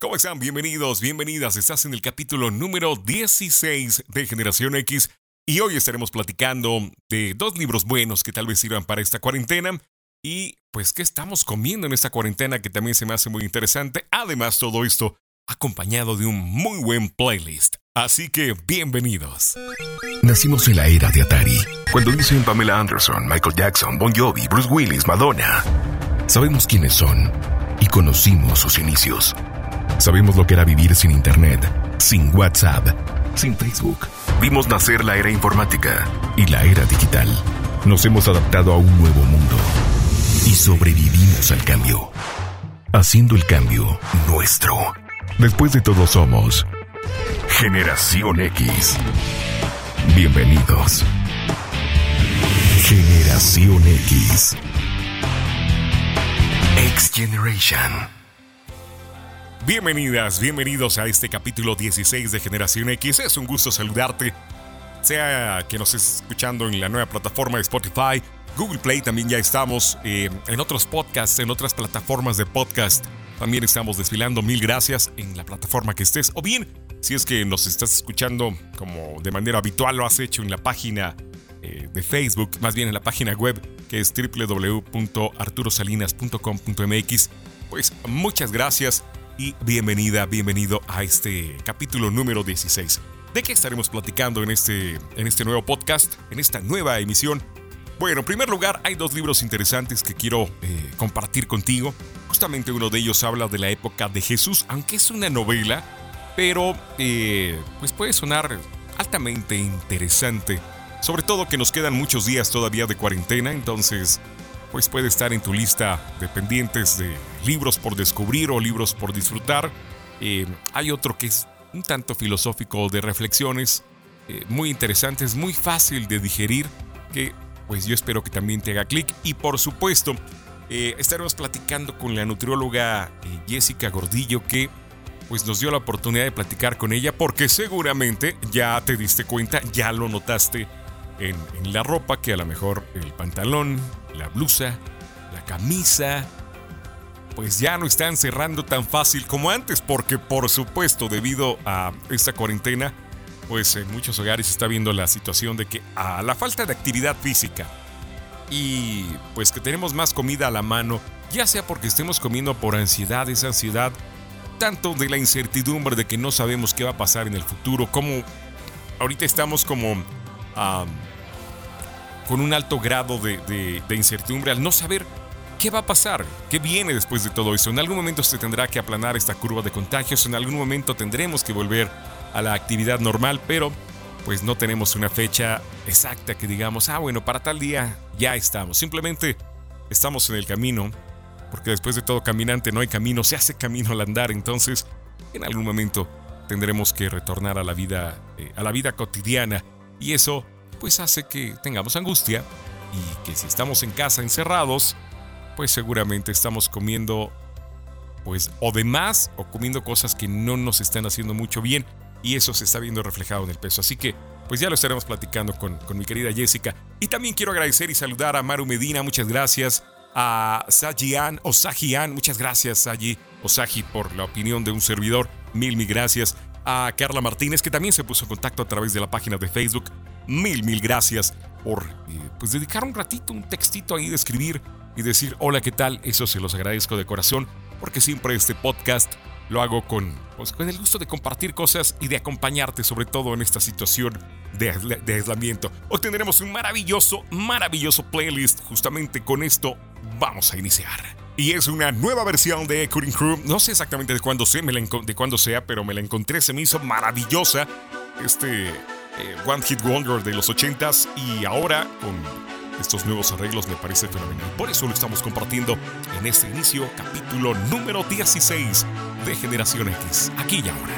¿Cómo están? Bienvenidos, bienvenidas. Estás en el capítulo número 16 de Generación X y hoy estaremos platicando de dos libros buenos que tal vez sirvan para esta cuarentena y pues qué estamos comiendo en esta cuarentena que también se me hace muy interesante. Además, todo esto acompañado de un muy buen playlist. Así que bienvenidos. Nacimos en la era de Atari, cuando dicen Pamela Anderson, Michael Jackson, Bon Jovi, Bruce Willis, Madonna. Sabemos quiénes son y conocimos sus inicios. Sabemos lo que era vivir sin Internet, sin WhatsApp, sin Facebook. Vimos nacer la era informática y la era digital. Nos hemos adaptado a un nuevo mundo y sobrevivimos al cambio, haciendo el cambio nuestro. Después de todo somos Generación X. Bienvenidos. Generación X. X Generation. Bienvenidas, bienvenidos a este capítulo 16 de Generación X. Es un gusto saludarte. Sea que nos estés escuchando en la nueva plataforma de Spotify, Google Play también ya estamos, eh, en otros podcasts, en otras plataformas de podcast. También estamos desfilando. Mil gracias en la plataforma que estés. O bien, si es que nos estás escuchando como de manera habitual lo has hecho en la página eh, de Facebook, más bien en la página web que es www.arturosalinas.com.mx. Pues muchas gracias y bienvenida, bienvenido a este capítulo número 16. ¿De qué estaremos platicando en este, en este nuevo podcast, en esta nueva emisión? Bueno, en primer lugar, hay dos libros interesantes que quiero eh, compartir contigo. Justamente uno de ellos habla de la época de Jesús, aunque es una novela, pero eh, pues puede sonar altamente interesante. Sobre todo que nos quedan muchos días todavía de cuarentena, entonces pues puede estar en tu lista de pendientes de libros por descubrir o libros por disfrutar. Eh, hay otro que es un tanto filosófico de reflexiones, eh, muy interesantes, muy fácil de digerir, que pues yo espero que también te haga clic. Y por supuesto, eh, estaremos platicando con la nutrióloga Jessica Gordillo, que pues nos dio la oportunidad de platicar con ella, porque seguramente ya te diste cuenta, ya lo notaste en, en la ropa, que a lo mejor el pantalón, la blusa, la camisa, pues ya no están cerrando tan fácil como antes, porque por supuesto, debido a esta cuarentena, pues en muchos hogares está viendo la situación de que a la falta de actividad física y pues que tenemos más comida a la mano, ya sea porque estemos comiendo por ansiedad, esa ansiedad, tanto de la incertidumbre de que no sabemos qué va a pasar en el futuro, como ahorita estamos como con un alto grado de, incertidumbre al no saber qué va a pasar, qué viene después de todo eso. En algún momento se tendrá que aplanar esta curva de contagios, en algún momento tendremos que volver a la actividad normal, pero pues no tenemos una fecha exacta que digamos, ah, bueno, para tal día ya estamos. Simplemente estamos en el camino, porque después de todo caminante no hay camino, se hace camino al andar, entonces en algún momento tendremos que retornar a la vida, eh, a la vida cotidiana. Y eso pues hace que tengamos angustia y que si estamos en casa encerrados, pues seguramente estamos comiendo pues o de más o comiendo cosas que no nos están haciendo mucho bien y eso se está viendo reflejado en el peso. Así que pues ya lo estaremos platicando con, con mi querida Jessica. Y también quiero agradecer y saludar a Maru Medina, muchas gracias. A Sajian o Sajian, muchas gracias Saji o Saji por la opinión de un servidor. Mil, mil gracias. A Carla Martínez, que también se puso en contacto a través de la página de Facebook mil, mil gracias por eh, pues dedicar un ratito, un textito ahí de escribir y decir hola, ¿qué tal? Eso se los agradezco de corazón porque siempre este podcast lo hago con, pues, con el gusto de compartir cosas y de acompañarte sobre todo en esta situación de, aislamiento. Hoy tendremos un maravilloso, maravilloso playlist. Justamente con esto vamos a iniciar. Y es una nueva versión de Cutting Crew. No sé exactamente de cuándo sea, de cuándo sea, pero me la encontré, se me hizo maravillosa. Este eh, One Hit Wonder de los 80s y ahora con estos nuevos arreglos me parecen fenomenal. Por eso lo estamos compartiendo en este inicio, capítulo número 16 de Generación X, aquí y ahora.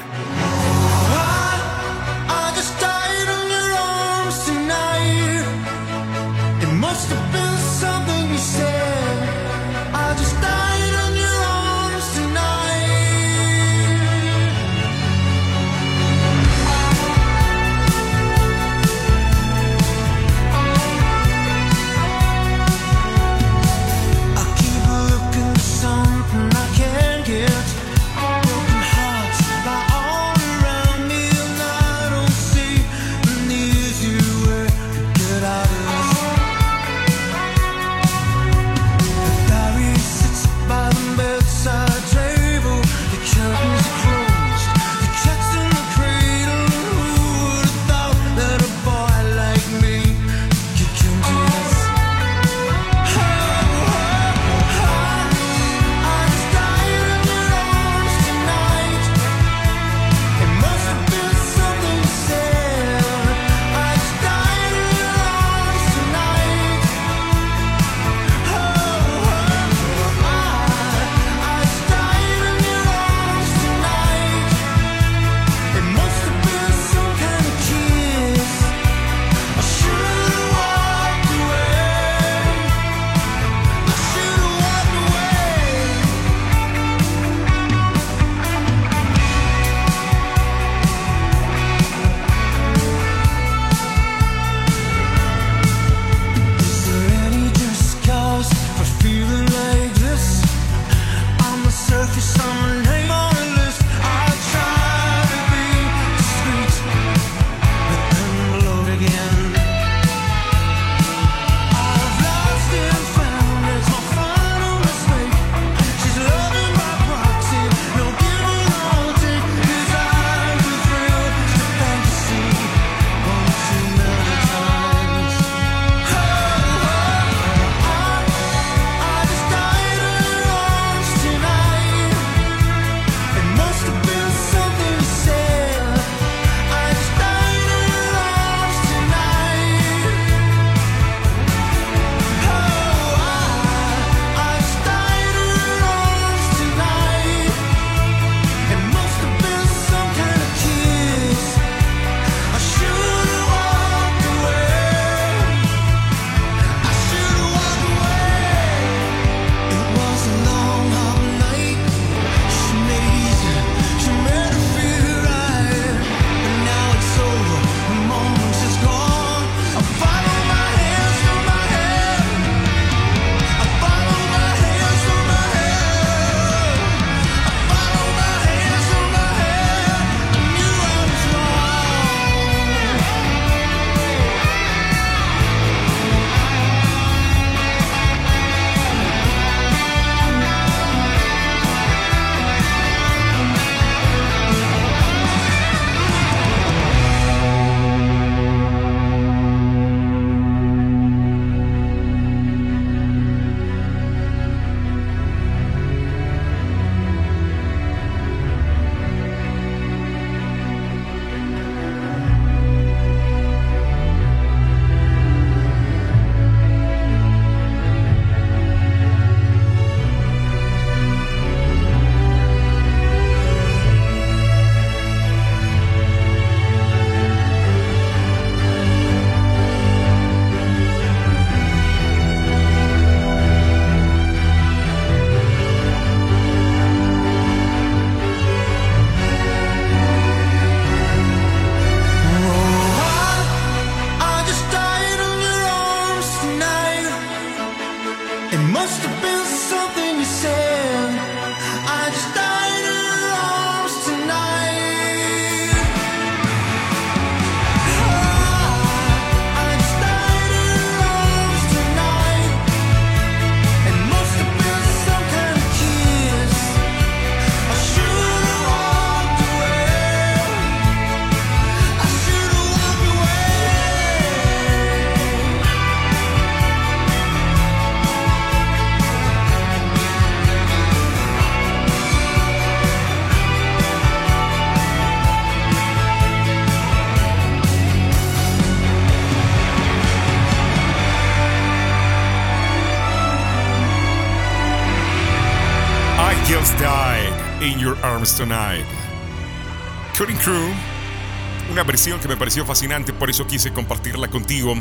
Que me pareció fascinante, por eso quise compartirla contigo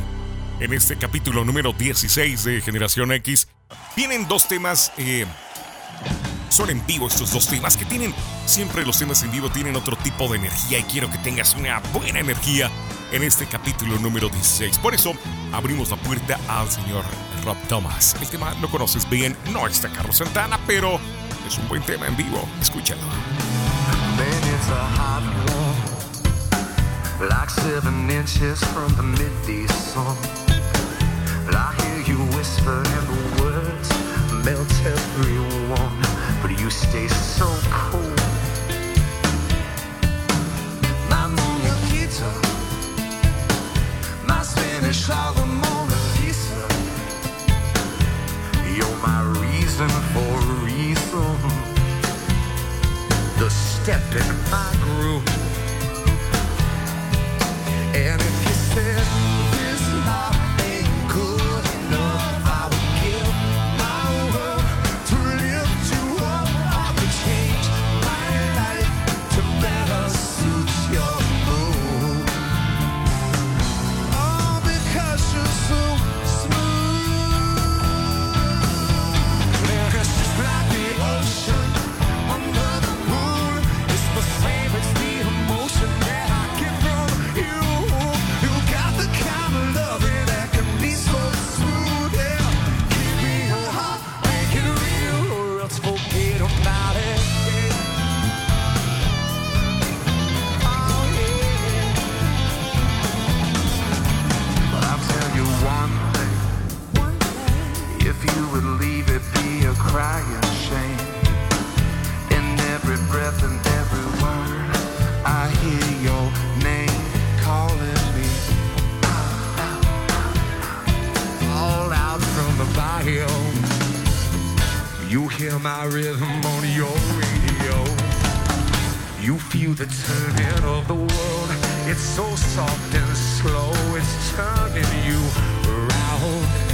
en este capítulo número 16 de Generación X. Vienen dos temas, eh, son en vivo estos dos temas que tienen, siempre los temas en vivo tienen otro tipo de energía y quiero que tengas una buena energía en este capítulo número 16. Por eso abrimos la puerta al señor Rob Thomas. El tema lo conoces bien, no está Carlos Santana, pero es un buen tema en vivo. Escúchalo. Like seven inches from the midday sun. But I hear you whisper and the words melt everyone, but you stay so cool. My Mona my Spanish the Mona Lisa. You're my reason for reason. The step in my hear my rhythm on your radio. You feel the turning of the world. It's so soft and slow. It's turning you around.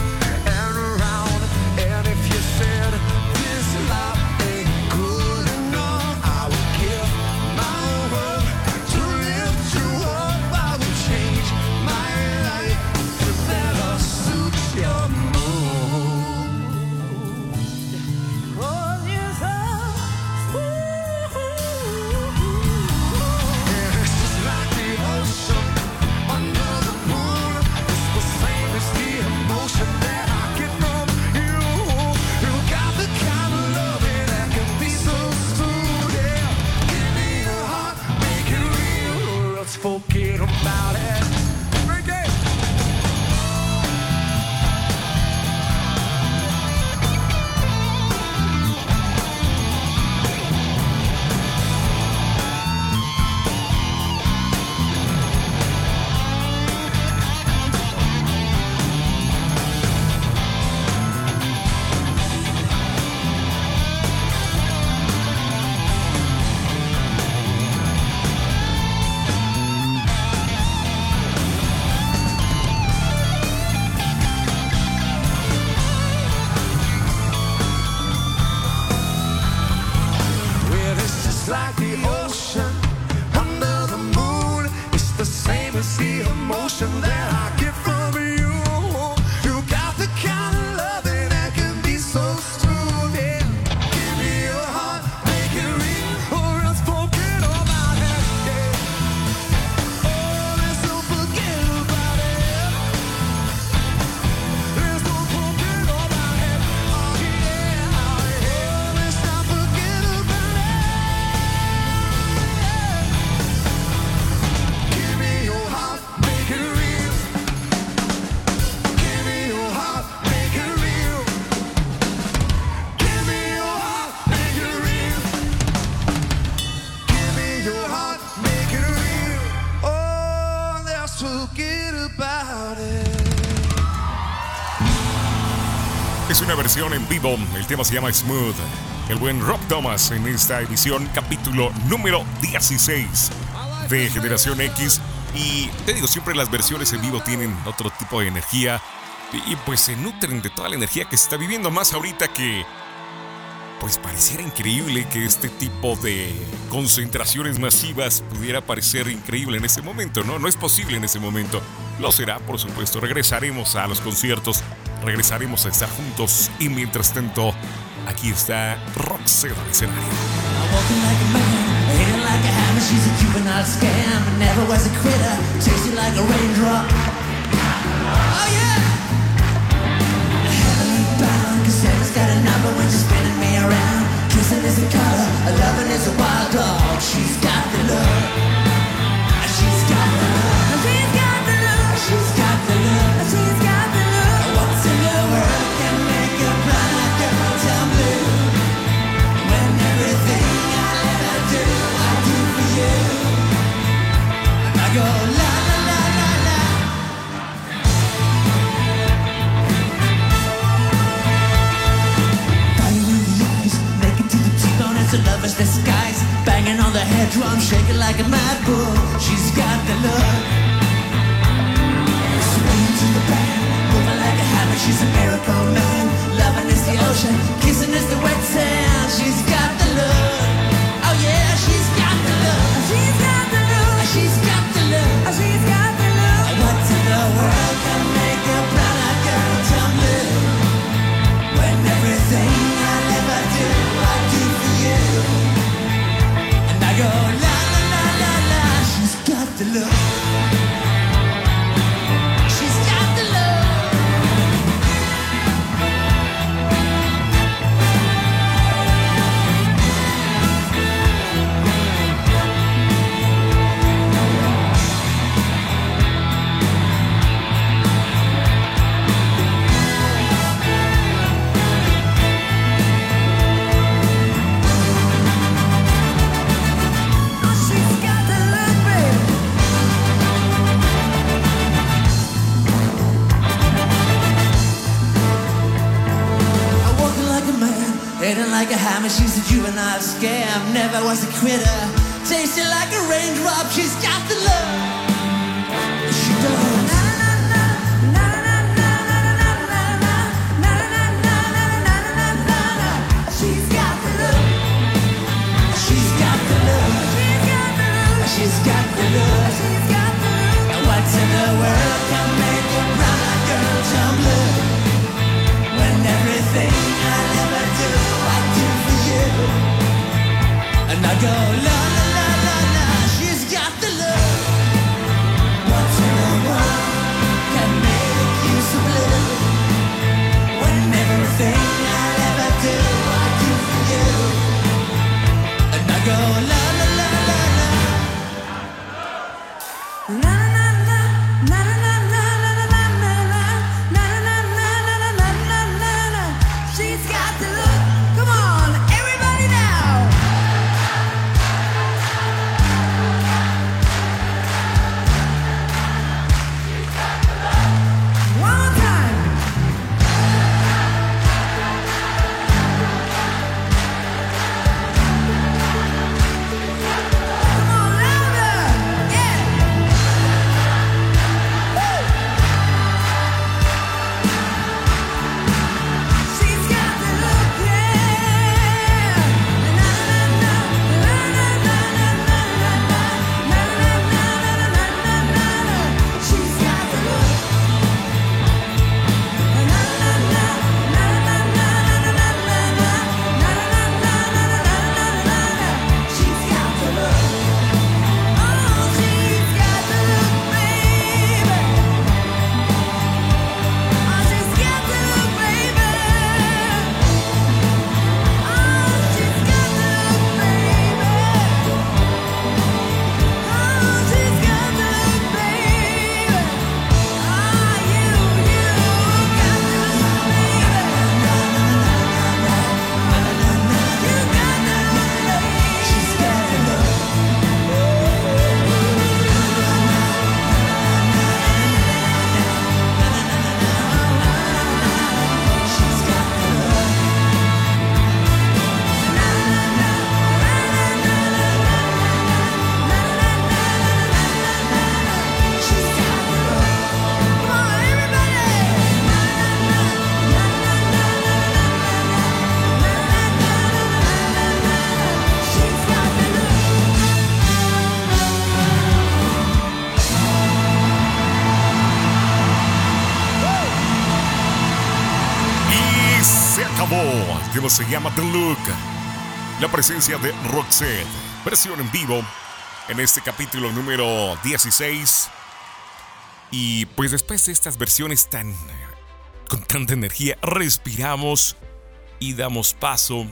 en vivo. El tema se llama Smooth. El buen Rob Thomas en esta edición, capítulo número 16 de Generación X. Y te digo, siempre las versiones en vivo tienen otro tipo de energía y pues se nutren de toda la energía que se está viviendo. Más ahorita que, pues pareciera increíble que este tipo de concentraciones masivas pudiera parecer increíble en ese momento, ¿no? No es posible en ese momento. Lo será, por supuesto. Regresaremos a los conciertos regresaremos a estar juntos y mientras tanto, aquí está Roxette al escenario. got a number when she's spinning me around. Kissing is a color, loving is a wild dog. She's got the love. banging on the head drum, shaking like a mad bull. She's got the look. Swinging to the band, moving like a hammer. She's a miracle man. Loving is the ocean, kissing is the wet sand. She's to look. she's a juvenile scam. Never was a quitter. Tasted like a raindrop, she's got the love. She does. She's got the look. She's got the look. What's in the world can tema se llama The Look. La presencia de Roxette, versión en vivo en este capítulo número 16. Y pues después de estas versiones tan con tanta energía, respiramos y damos paso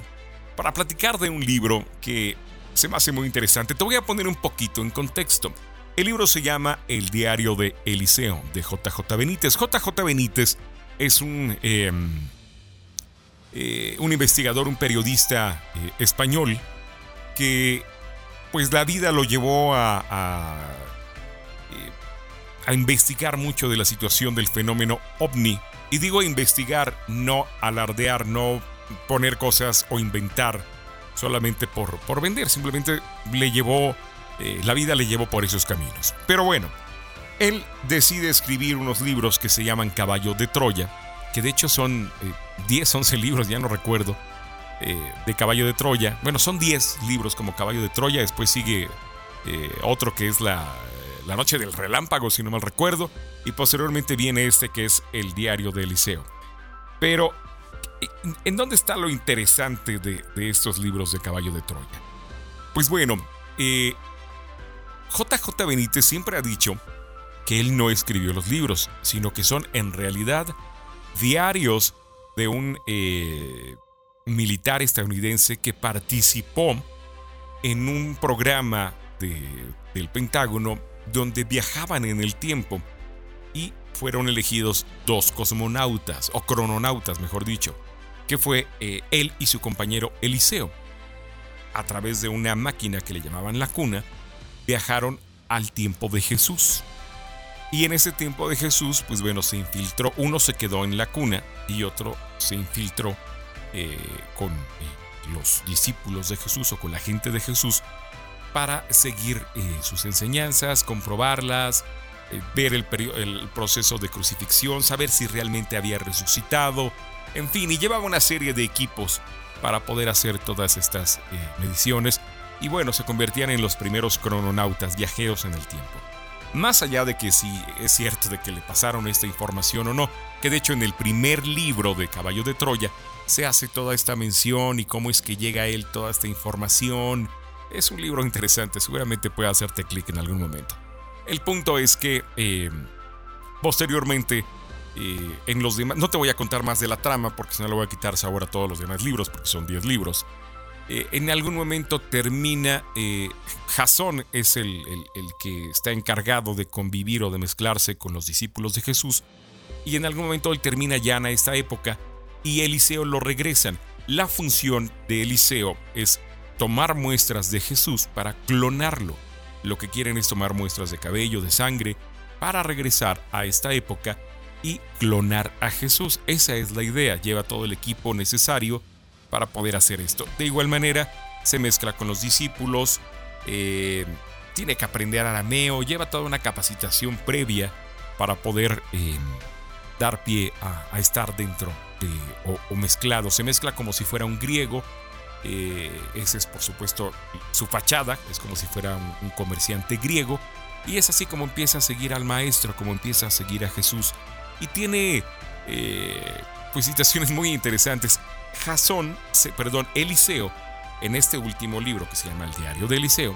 para platicar de un libro que se me hace muy interesante. Te voy a poner un poquito en contexto. El libro se llama El diario de Eliseo, de JJ Benítez. JJ Benítez es un, em, eh, un investigador, un periodista eh, español que pues la vida lo llevó a, eh, a investigar mucho de la situación del fenómeno ovni. Y digo investigar, no alardear, no poner cosas o inventar solamente por, por vender, simplemente le llevó, la vida le llevó por esos caminos. Pero bueno, él decide escribir unos libros que se llaman Caballo de Troya, que de hecho son 10, eh, 11 libros, ya no recuerdo, eh, de Caballo de Troya. Bueno, son 10 libros como Caballo de Troya, después sigue eh, otro que es la, la Noche del Relámpago, si no mal recuerdo, y posteriormente viene este que es El Diario de Eliseo. Pero, ¿en dónde está lo interesante de, de estos libros de Caballo de Troya? Pues bueno, JJ Benítez siempre ha dicho que él no escribió los libros, sino que son en realidad diarios de un eh, militar estadounidense que participó en un programa del Pentágono donde viajaban en el tiempo y fueron elegidos dos cosmonautas, o crononautas mejor dicho, que fue eh, él y su compañero Eliseo. A través de una máquina que le llamaban la cuna, viajaron al tiempo de Jesús. Y en ese tiempo de Jesús, pues bueno, se infiltró, uno se quedó en la cuna y otro se infiltró eh, con eh, los discípulos de Jesús o con la gente de Jesús para seguir eh, sus enseñanzas, comprobarlas, ver el, el, proceso de crucifixión, saber si realmente había resucitado, en fin, y llevaba una serie de equipos para poder hacer todas estas mediciones y bueno, se convertían en los primeros crononautas, viajeros en el tiempo. Más allá de que si es cierto de que le pasaron esta información o no, que de hecho en el primer libro de Caballo de Troya se hace toda esta mención y cómo es que llega a él toda esta información. Es un libro interesante, seguramente puede hacerte clic en algún momento. El punto es que eh, posteriormente eh, en los demás, no te voy a contar más de la trama porque si no le voy a quitar sabor a todos los demás libros porque son 10 libros. Eh, en algún momento termina, eh, Jasón es el, que está encargado de convivir o de mezclarse con los discípulos de Jesús, y en algún momento él termina ya en esta época y Eliseo lo regresan. La función de Eliseo es tomar muestras de Jesús para clonarlo. Lo que quieren es tomar muestras de cabello, de sangre, para regresar a esta época y clonar a Jesús. Esa es la idea. Lleva todo el equipo necesario para poder hacer esto. De igual manera, se mezcla con los discípulos, eh, tiene que aprender arameo, lleva toda una capacitación previa para poder eh, dar pie a, estar dentro o, mezclado. Se mezcla como si fuera un griego. Eh, ese es por supuesto su fachada, es como si fuera un, comerciante griego. Y es así como empieza a seguir al maestro, como empieza a seguir a Jesús. Y tiene pues situaciones muy interesantes. Jasón, perdón, Eliseo, en este último libro que se llama El Diario de Eliseo,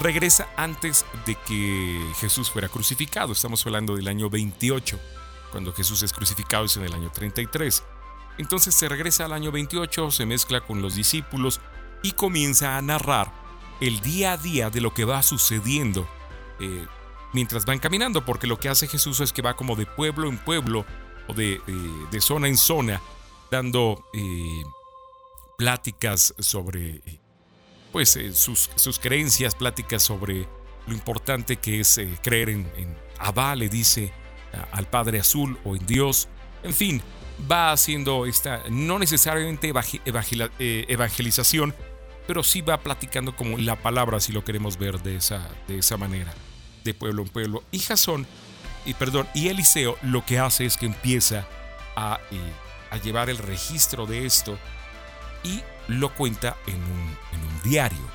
regresa antes de que Jesús fuera crucificado. Estamos hablando del año 28. Cuando Jesús es crucificado es en el año 33. Entonces se regresa al año 28, se mezcla con los discípulos y comienza a narrar el día a día de lo que va sucediendo eh, mientras van caminando, porque lo que hace Jesús es que va como de pueblo en pueblo o de, eh, de zona en zona dando eh, pláticas sobre pues, eh, sus, sus, creencias, pláticas sobre lo importante que es eh, creer en, Abba, le dice al Padre Azul o en Dios. En fin, va haciendo esta, no necesariamente evangelización, pero sí va platicando como la palabra, si lo queremos ver de esa, de esa manera, de pueblo en pueblo. Y Jasón, y perdón, y Eliseo lo que hace es que empieza a a llevar el registro de esto y lo cuenta en un, diario.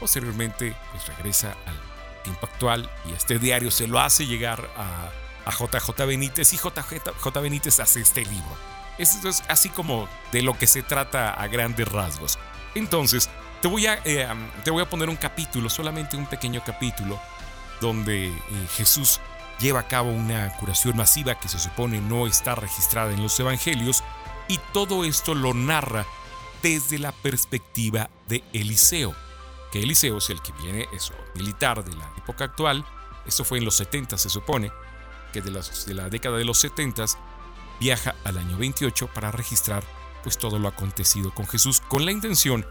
Posteriormente, pues regresa al tiempo actual y este diario se lo hace llegar a, JJ Benítez y JJ, Benítez hace este libro. Esto es así como de lo que se trata a grandes rasgos. Entonces, te voy a, eh, te voy a poner un capítulo, solamente un pequeño capítulo, donde eh, Jesús lleva a cabo una curación masiva que se supone no está registrada en los evangelios, y todo esto lo narra desde la perspectiva de Eliseo, que Eliseo es el que viene, eso, militar de la época actual, esto fue en los 70 se supone, que de, de la década de los 70 viaja al año 28 para registrar pues todo lo acontecido con Jesús con la intención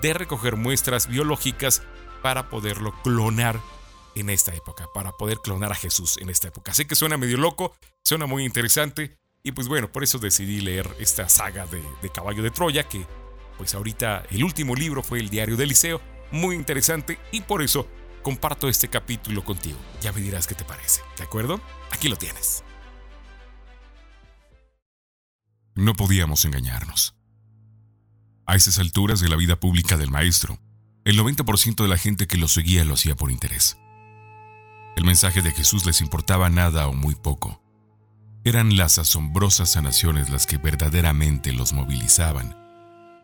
de recoger muestras biológicas para poderlo clonar en esta época, para poder clonar a Jesús en esta época. Sé que suena medio loco, suena muy interesante y pues bueno, por eso decidí leer esta saga de, Caballo de Troya que pues ahorita el último libro fue el diario de Eliseo, muy interesante y por eso comparto este capítulo contigo. Ya me dirás qué te parece, ¿de acuerdo? Aquí lo tienes. No podíamos engañarnos. A esas alturas de la vida pública del maestro, el 90% de la gente que lo seguía lo hacía por interés. El mensaje de Jesús les importaba nada o muy poco. Eran las asombrosas sanaciones las que verdaderamente los movilizaban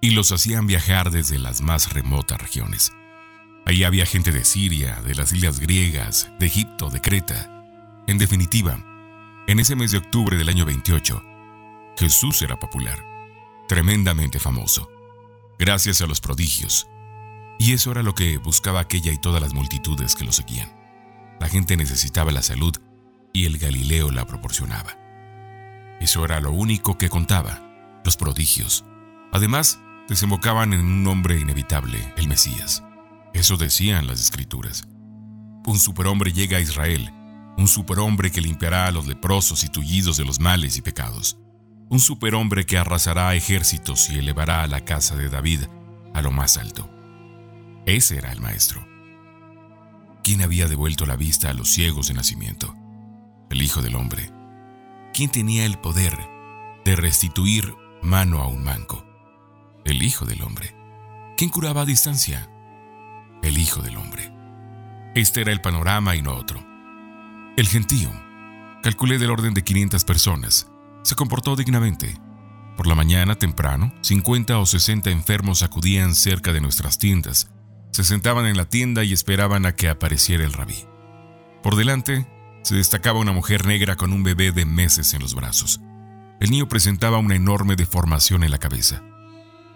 y los hacían viajar desde las más remotas regiones. Ahí había gente de Siria, de las islas griegas, de Egipto, de Creta. En definitiva, en ese mes de octubre del año 28, Jesús era popular, tremendamente famoso, gracias a los prodigios. Y eso era lo que buscaba aquella y todas las multitudes que lo seguían. La gente necesitaba la salud y el Galileo la proporcionaba. Eso era lo único que contaba, los prodigios. Además, desembocaban en un hombre inevitable, el Mesías. Eso decían las escrituras. Un superhombre llega a Israel, un superhombre que limpiará a los leprosos y tullidos de los males y pecados, un superhombre que arrasará ejércitos y elevará a la casa de David a lo más alto. Ese era el maestro. ¿Quién había devuelto la vista a los ciegos de nacimiento? El Hijo del Hombre. ¿Quién tenía el poder de restituir mano a un manco? El Hijo del Hombre. ¿Quién curaba a distancia? El Hijo del Hombre. Este era el panorama y no otro. El gentío, calculé del orden de 500 personas, se comportó dignamente. Por la mañana temprano, 50 o 60 enfermos acudían cerca de nuestras tiendas se sentaban en la tienda y esperaban a que apareciera el rabí. Por delante, se destacaba una mujer negra con un bebé de meses en los brazos. El niño presentaba una enorme deformación en la cabeza.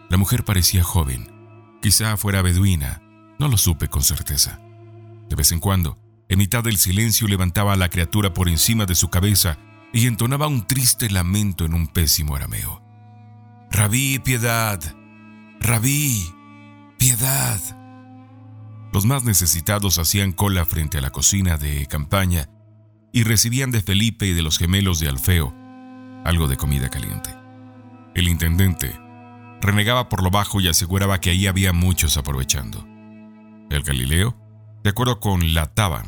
La mujer parecía joven, quizá fuera beduina, no lo supe con certeza. De vez en cuando, en mitad del silencio levantaba a la criatura por encima de su cabeza y entonaba un triste lamento en un pésimo arameo. Rabí, piedad. Rabí, piedad. Los más necesitados hacían cola frente a la cocina de campaña y recibían de Felipe y de los gemelos de Alfeo algo de comida caliente. El intendente renegaba por lo bajo y aseguraba que ahí había muchos aprovechando. El Galileo, de acuerdo con la taba,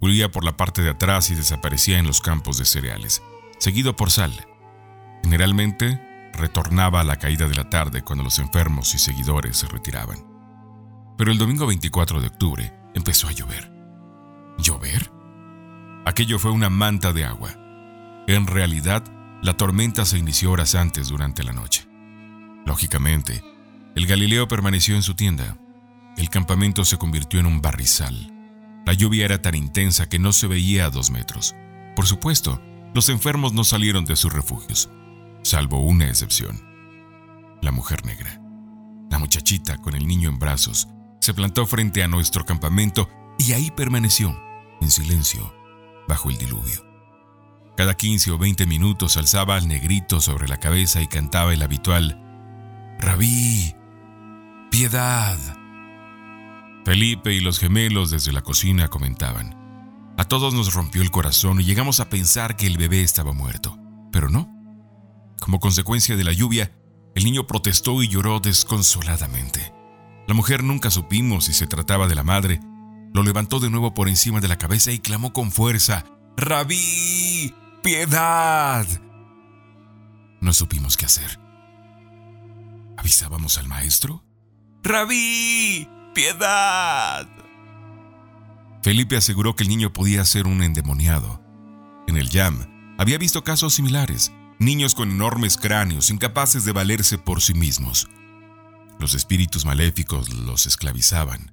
huía por la parte de atrás y desaparecía en los campos de cereales, seguido por Sal. Generalmente retornaba a la caída de la tarde cuando los enfermos y seguidores se retiraban. Pero el domingo 24 de octubre empezó a llover. ¿Llover? Aquello fue una manta de agua. En realidad, la tormenta se inició horas antes durante la noche. Lógicamente, el Galileo permaneció en su tienda. El campamento se convirtió en un barrizal. La lluvia era tan intensa que no se veía a dos metros. Por supuesto, los enfermos no salieron de sus refugios, salvo una excepción. La mujer negra. La muchachita con el niño en brazos se plantó frente a nuestro campamento y ahí permaneció, en silencio, bajo el diluvio. Cada 15 o 20 minutos alzaba al negrito sobre la cabeza y cantaba el habitual, Rabí, piedad. Felipe y los gemelos desde la cocina comentaban, a todos nos rompió el corazón y llegamos a pensar que el bebé estaba muerto, pero no. Como consecuencia de la lluvia, el niño protestó y lloró desconsoladamente. La mujer nunca supimos si se trataba de la madre. Lo levantó de nuevo por encima de la cabeza y clamó con fuerza, Rabí, piedad. No supimos qué hacer. ¿Avisábamos al maestro? Rabí, piedad. Felipe aseguró que el niño podía ser un endemoniado. En el YAM había visto casos similares. niños con enormes cráneos, incapaces de valerse por sí mismos. Los espíritus maléficos los esclavizaban.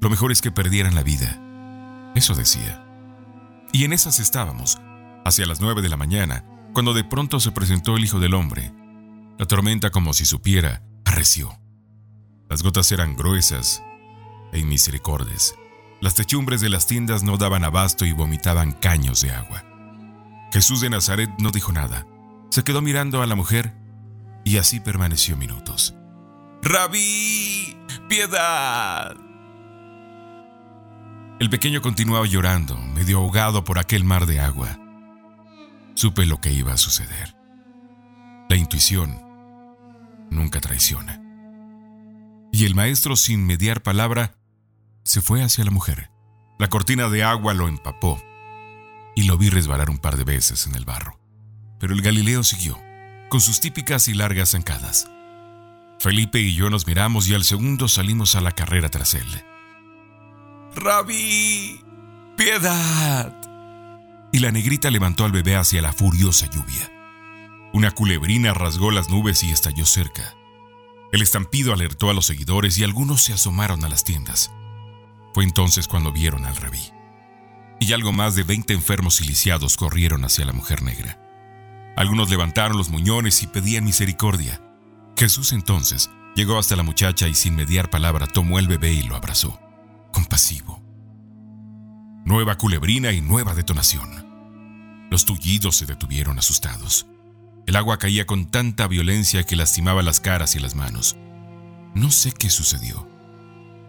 Lo mejor es que perdieran la vida. Eso decía. Y en esas estábamos, hacia las nueve de la mañana, cuando de pronto se presentó el Hijo del Hombre. La tormenta, como si supiera, arreció. Las gotas eran gruesas e inmisericordes. Las techumbres de las tiendas no daban abasto y vomitaban caños de agua. Jesús de Nazaret no dijo nada. Se quedó mirando a la mujer y así permaneció minutos. ¡Rabí! ¡Piedad! El pequeño continuaba llorando, medio ahogado por aquel mar de agua. Supe lo que iba a suceder. La intuición nunca traiciona. Y el maestro, sin mediar palabra, se fue hacia la mujer. La cortina de agua lo empapó y lo vi resbalar un par de veces en el barro. Pero el Galileo siguió, con sus típicas y largas zancadas. Felipe y yo nos miramos y al segundo salimos a la carrera tras él. ¡Rabí! ¡Piedad! Y la negrita levantó al bebé hacia la furiosa lluvia. Una culebrina rasgó las nubes y estalló cerca. El estampido alertó a los seguidores y algunos se asomaron a las tiendas. Fue entonces cuando vieron al rabí. Y algo más de 20 enfermos siliciados corrieron hacia la mujer negra. Algunos levantaron los muñones y pedían misericordia. Jesús entonces llegó hasta la muchacha y sin mediar palabra tomó el bebé y lo abrazó, compasivo. Nueva culebrina y nueva detonación. Los tullidos se detuvieron asustados. El agua caía con tanta violencia que lastimaba las caras y las manos. No sé qué sucedió.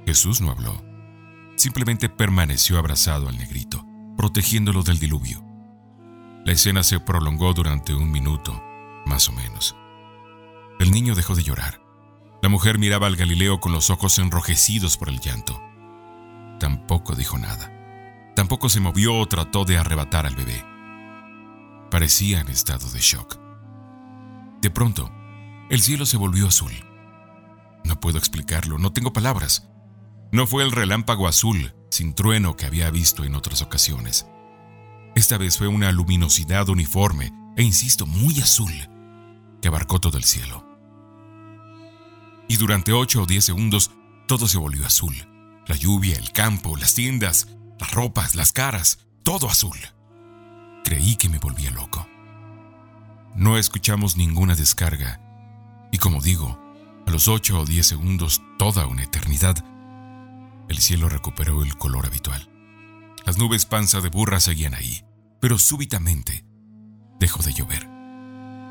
Jesús no habló. Simplemente permaneció abrazado al negrito, protegiéndolo del diluvio. La escena se prolongó durante un minuto, más o menos. El niño dejó de llorar. La mujer miraba al Galileo con los ojos enrojecidos por el llanto. Tampoco dijo nada. Tampoco se movió o trató de arrebatar al bebé. Parecía en estado de shock. De pronto, el cielo se volvió azul. No puedo explicarlo, no tengo palabras. No fue el relámpago azul, sin trueno que había visto en otras ocasiones. Esta vez fue una luminosidad uniforme, e insisto, muy azul, que abarcó todo el cielo. Y durante ocho o diez segundos todo se volvió azul. La lluvia, el campo, las tiendas, las ropas, las caras, todo azul. Creí que me volvía loco. No escuchamos ninguna descarga, y como digo, a los ocho o diez segundos, toda una eternidad, el cielo recuperó el color habitual. Las nubes panza de burra seguían ahí, pero súbitamente dejó de llover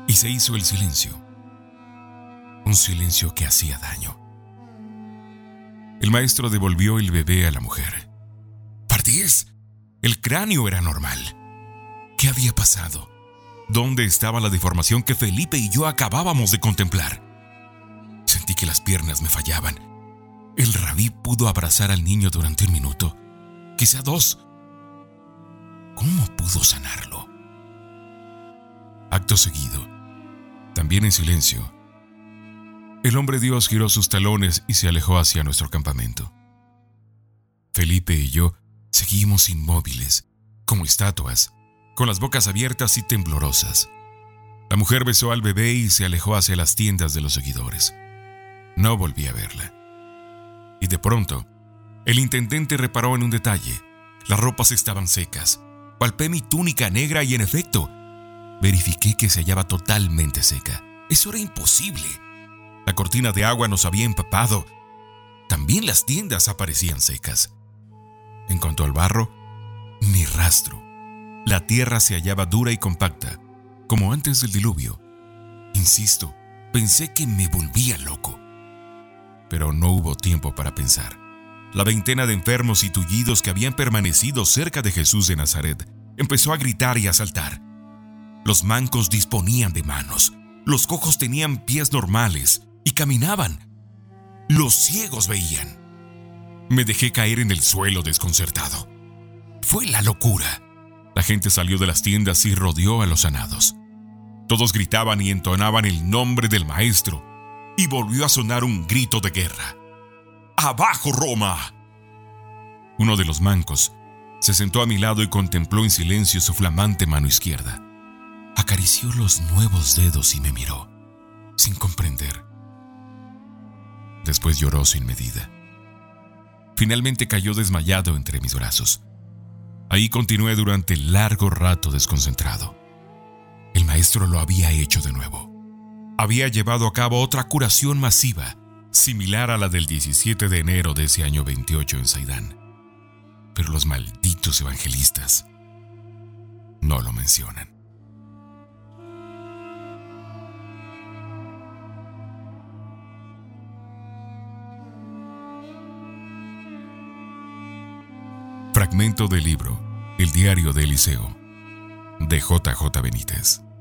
y se hizo el silencio. Un silencio que hacía daño. El maestro devolvió el bebé a la mujer. Parties, el cráneo era normal. ¿Qué había pasado? ¿Dónde estaba la deformación que Felipe y yo acabábamos de contemplar? Sentí que las piernas me fallaban. El rabí pudo abrazar al niño durante un minuto, quizá dos. ¿Cómo pudo sanarlo? Acto seguido, también en silencio, el hombre Dios giró sus talones y se alejó hacia nuestro campamento. Felipe y yo seguimos inmóviles, como estatuas, con las bocas abiertas y temblorosas. La mujer besó al bebé y se alejó hacia las tiendas de los seguidores. No volví a verla. Y de pronto, el intendente reparó en un detalle. Las ropas estaban secas. Palpé mi túnica negra y en efecto, verifiqué que se hallaba totalmente seca. Eso era imposible. La cortina de agua nos había empapado. También las tiendas aparecían secas. En cuanto al barro, ni rastro. La tierra se hallaba dura y compacta, como antes del diluvio. Insisto, pensé que me volvía loco. Pero no hubo tiempo para pensar. La veintena de enfermos y tullidos que habían permanecido cerca de Jesús de Nazaret empezó a gritar y a saltar. Los mancos disponían de manos, los cojos tenían pies normales y caminaban. Los ciegos veían. Me dejé caer en el suelo desconcertado. Fue la locura. La gente salió de las tiendas y rodeó a los sanados. Todos gritaban y entonaban el nombre del maestro, y volvió a sonar un grito de guerra. ¡Abajo, Roma! Uno de los mancos se sentó a mi lado y contempló en silencio su flamante mano izquierda. Acarició los nuevos dedos y me miró, sin comprender. Después lloró sin medida. Finalmente cayó desmayado entre mis brazos. Ahí continué durante largo rato desconcentrado. El maestro lo había hecho de nuevo. Había llevado a cabo otra curación masiva, similar a la del 17 de enero de ese año 28 en Saidán. Pero los malditos evangelistas no lo mencionan. Fragmento del libro El diario de Eliseo de JJ Benítez.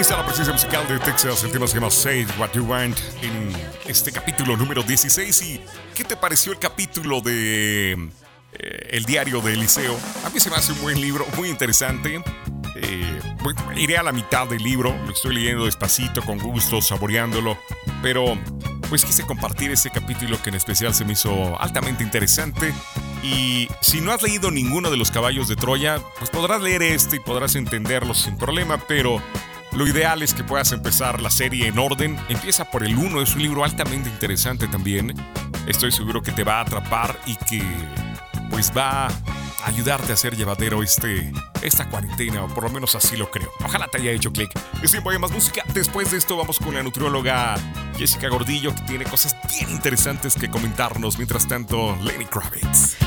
De Texas, el tema se llama Say What You Want en este capítulo número 16. ¿Y qué te pareció el capítulo de eh, El diario de Eliseo? A mí se me hace un buen libro, muy interesante. Eh, iré a la mitad del libro, lo estoy leyendo despacito, con gusto, saboreándolo, pero pues quise compartir ese capítulo que en especial se me hizo altamente interesante Y si no has leído ninguno de los caballos de Troya, pues podrás leer este y podrás entenderlo sin problema, pero lo ideal es que puedas empezar la serie en orden. Empieza por el 1, es un libro altamente interesante también. Estoy seguro que te va a atrapar y que pues va a ayudarte a hacer llevadero este, esta cuarentena, o por lo menos así lo creo. Ojalá te haya hecho clic. Es tiempo de más música. Después de esto vamos con la nutrióloga Jessica Gordillo, que tiene cosas bien interesantes que comentarnos. Mientras tanto, Lenny Kravitz.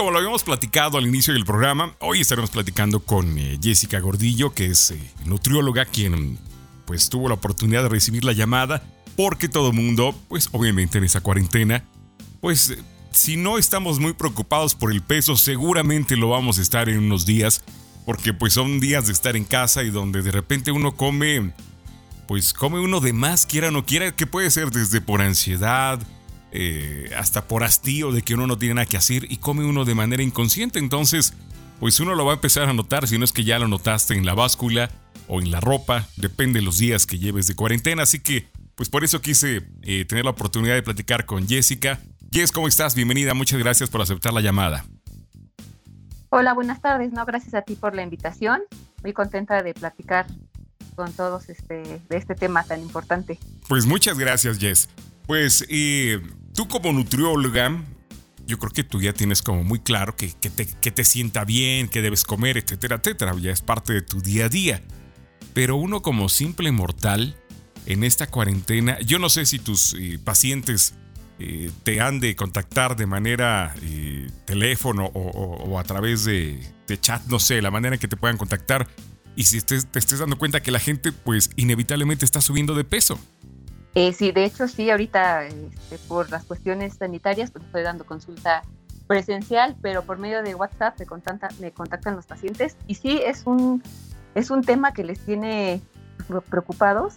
Como lo habíamos platicado al inicio del programa, hoy estaremos platicando con eh, Jessica Gordillo, que es eh, nutrióloga, quien pues tuvo la oportunidad de recibir la llamada, porque todo mundo, pues obviamente en esa cuarentena, pues si no estamos muy preocupados por el peso, seguramente lo vamos a estar en unos días, porque pues son días de estar en casa y donde de repente uno come, pues come uno de más, quiera o no quiera, que puede ser desde por ansiedad, eh, hasta por hastío de que uno no tiene nada que hacer y come uno de manera inconsciente. Entonces, pues uno lo va a empezar a notar, si no es que ya lo notaste en la báscula o en la ropa, depende de los días que lleves de cuarentena. Así que, pues por eso quise eh, tener la oportunidad de platicar con Jessica. Jess, ¿cómo estás? Bienvenida, muchas gracias por aceptar la llamada. Hola, buenas tardes. No, gracias a ti por la invitación. Muy contenta de platicar con todos este, de este tema tan importante. Pues muchas gracias, Jess. Pues tú como nutrióloga, yo creo que tú ya tienes como muy claro que, te, que te sienta bien, que debes comer, etcétera, etcétera. Ya es parte de tu día a día. Pero uno como simple mortal, en esta cuarentena, yo no sé si tus eh, pacientes eh, te han de contactar de manera eh, teléfono o, a través de, chat, no sé, la manera en que te puedan contactar. Y si te estés dando cuenta que la gente, pues inevitablemente está subiendo de peso. Sí, de hecho sí, ahorita este, por las cuestiones sanitarias, pues estoy dando consulta presencial, pero por medio de WhatsApp me, me contactan los pacientes y sí es un es un tema que les tiene preocupados,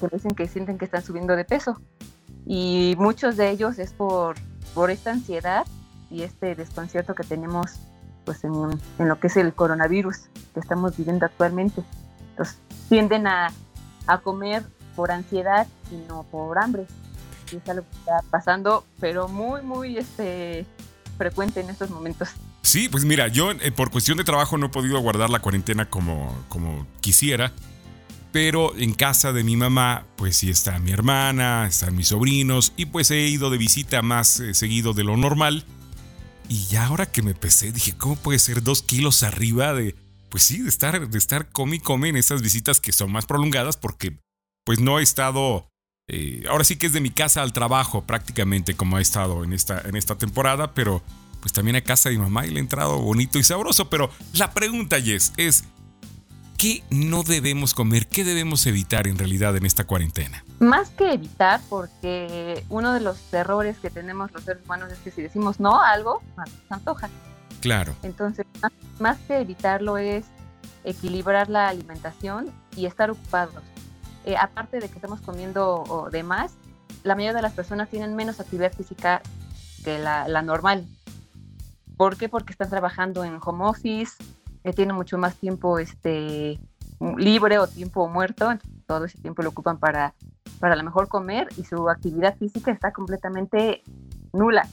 que dicen que sienten que están subiendo de peso. Y muchos de ellos es por, por esta ansiedad y este desconcierto que tenemos pues en, en, lo que es el coronavirus que estamos viviendo actualmente. Entonces tienden a, a comer por ansiedad y no por hambre. Y es algo que está pasando, pero muy, muy este, frecuente en estos momentos. Sí, pues mira, yo eh, por cuestión de trabajo no he podido guardar la cuarentena como, como quisiera, pero en casa de mi mamá, pues sí está mi hermana, están mis sobrinos, y pues he ido de visita más eh, seguido de lo normal. Y ya ahora que me pesé, dije, ¿cómo puede ser dos kilos arriba de, pues sí, de estar, de estar come y come en estas visitas que son más prolongadas porque pues no he estado, eh, ahora sí que es de mi casa al trabajo prácticamente como ha estado en esta, en esta temporada, pero pues también a casa de mi mamá y le he entrado bonito y sabroso. Pero la pregunta, Jess, es, ¿qué no debemos comer? ¿Qué debemos evitar en realidad en esta cuarentena? Más que evitar, porque uno de los errores que tenemos los seres humanos es que si decimos no a algo, más nos antoja. Claro. Entonces, más que evitarlo es equilibrar la alimentación y estar ocupados. Eh, aparte de que estamos comiendo de más, la mayoría de las personas tienen menos actividad física que la, normal. ¿Por qué? Porque están trabajando en home office, que tienen mucho más tiempo este, libre o tiempo muerto, todo ese tiempo lo ocupan para, para a lo mejor comer y su actividad física está completamente nula.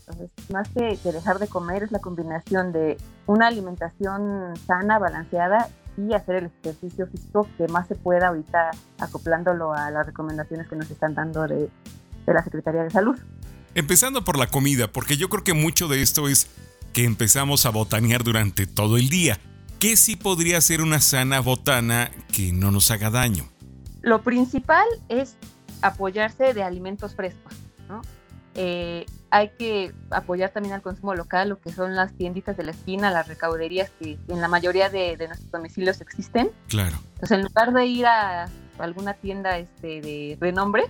Entonces, más que, dejar de comer es la combinación de una alimentación sana, balanceada y hacer el ejercicio físico que más se pueda ahorita acoplándolo a las recomendaciones que nos están dando de, de la Secretaría de Salud. Empezando por la comida, porque yo creo que mucho de esto es que empezamos a botanear durante todo el día. ¿Qué sí podría ser una sana botana que no nos haga daño? Lo principal es apoyarse de alimentos frescos. Eh, hay que apoyar también al consumo local, lo que son las tienditas de la esquina, las recauderías que en la mayoría de, nuestros domicilios existen. Claro. Entonces, en lugar de ir a alguna tienda este, de renombre,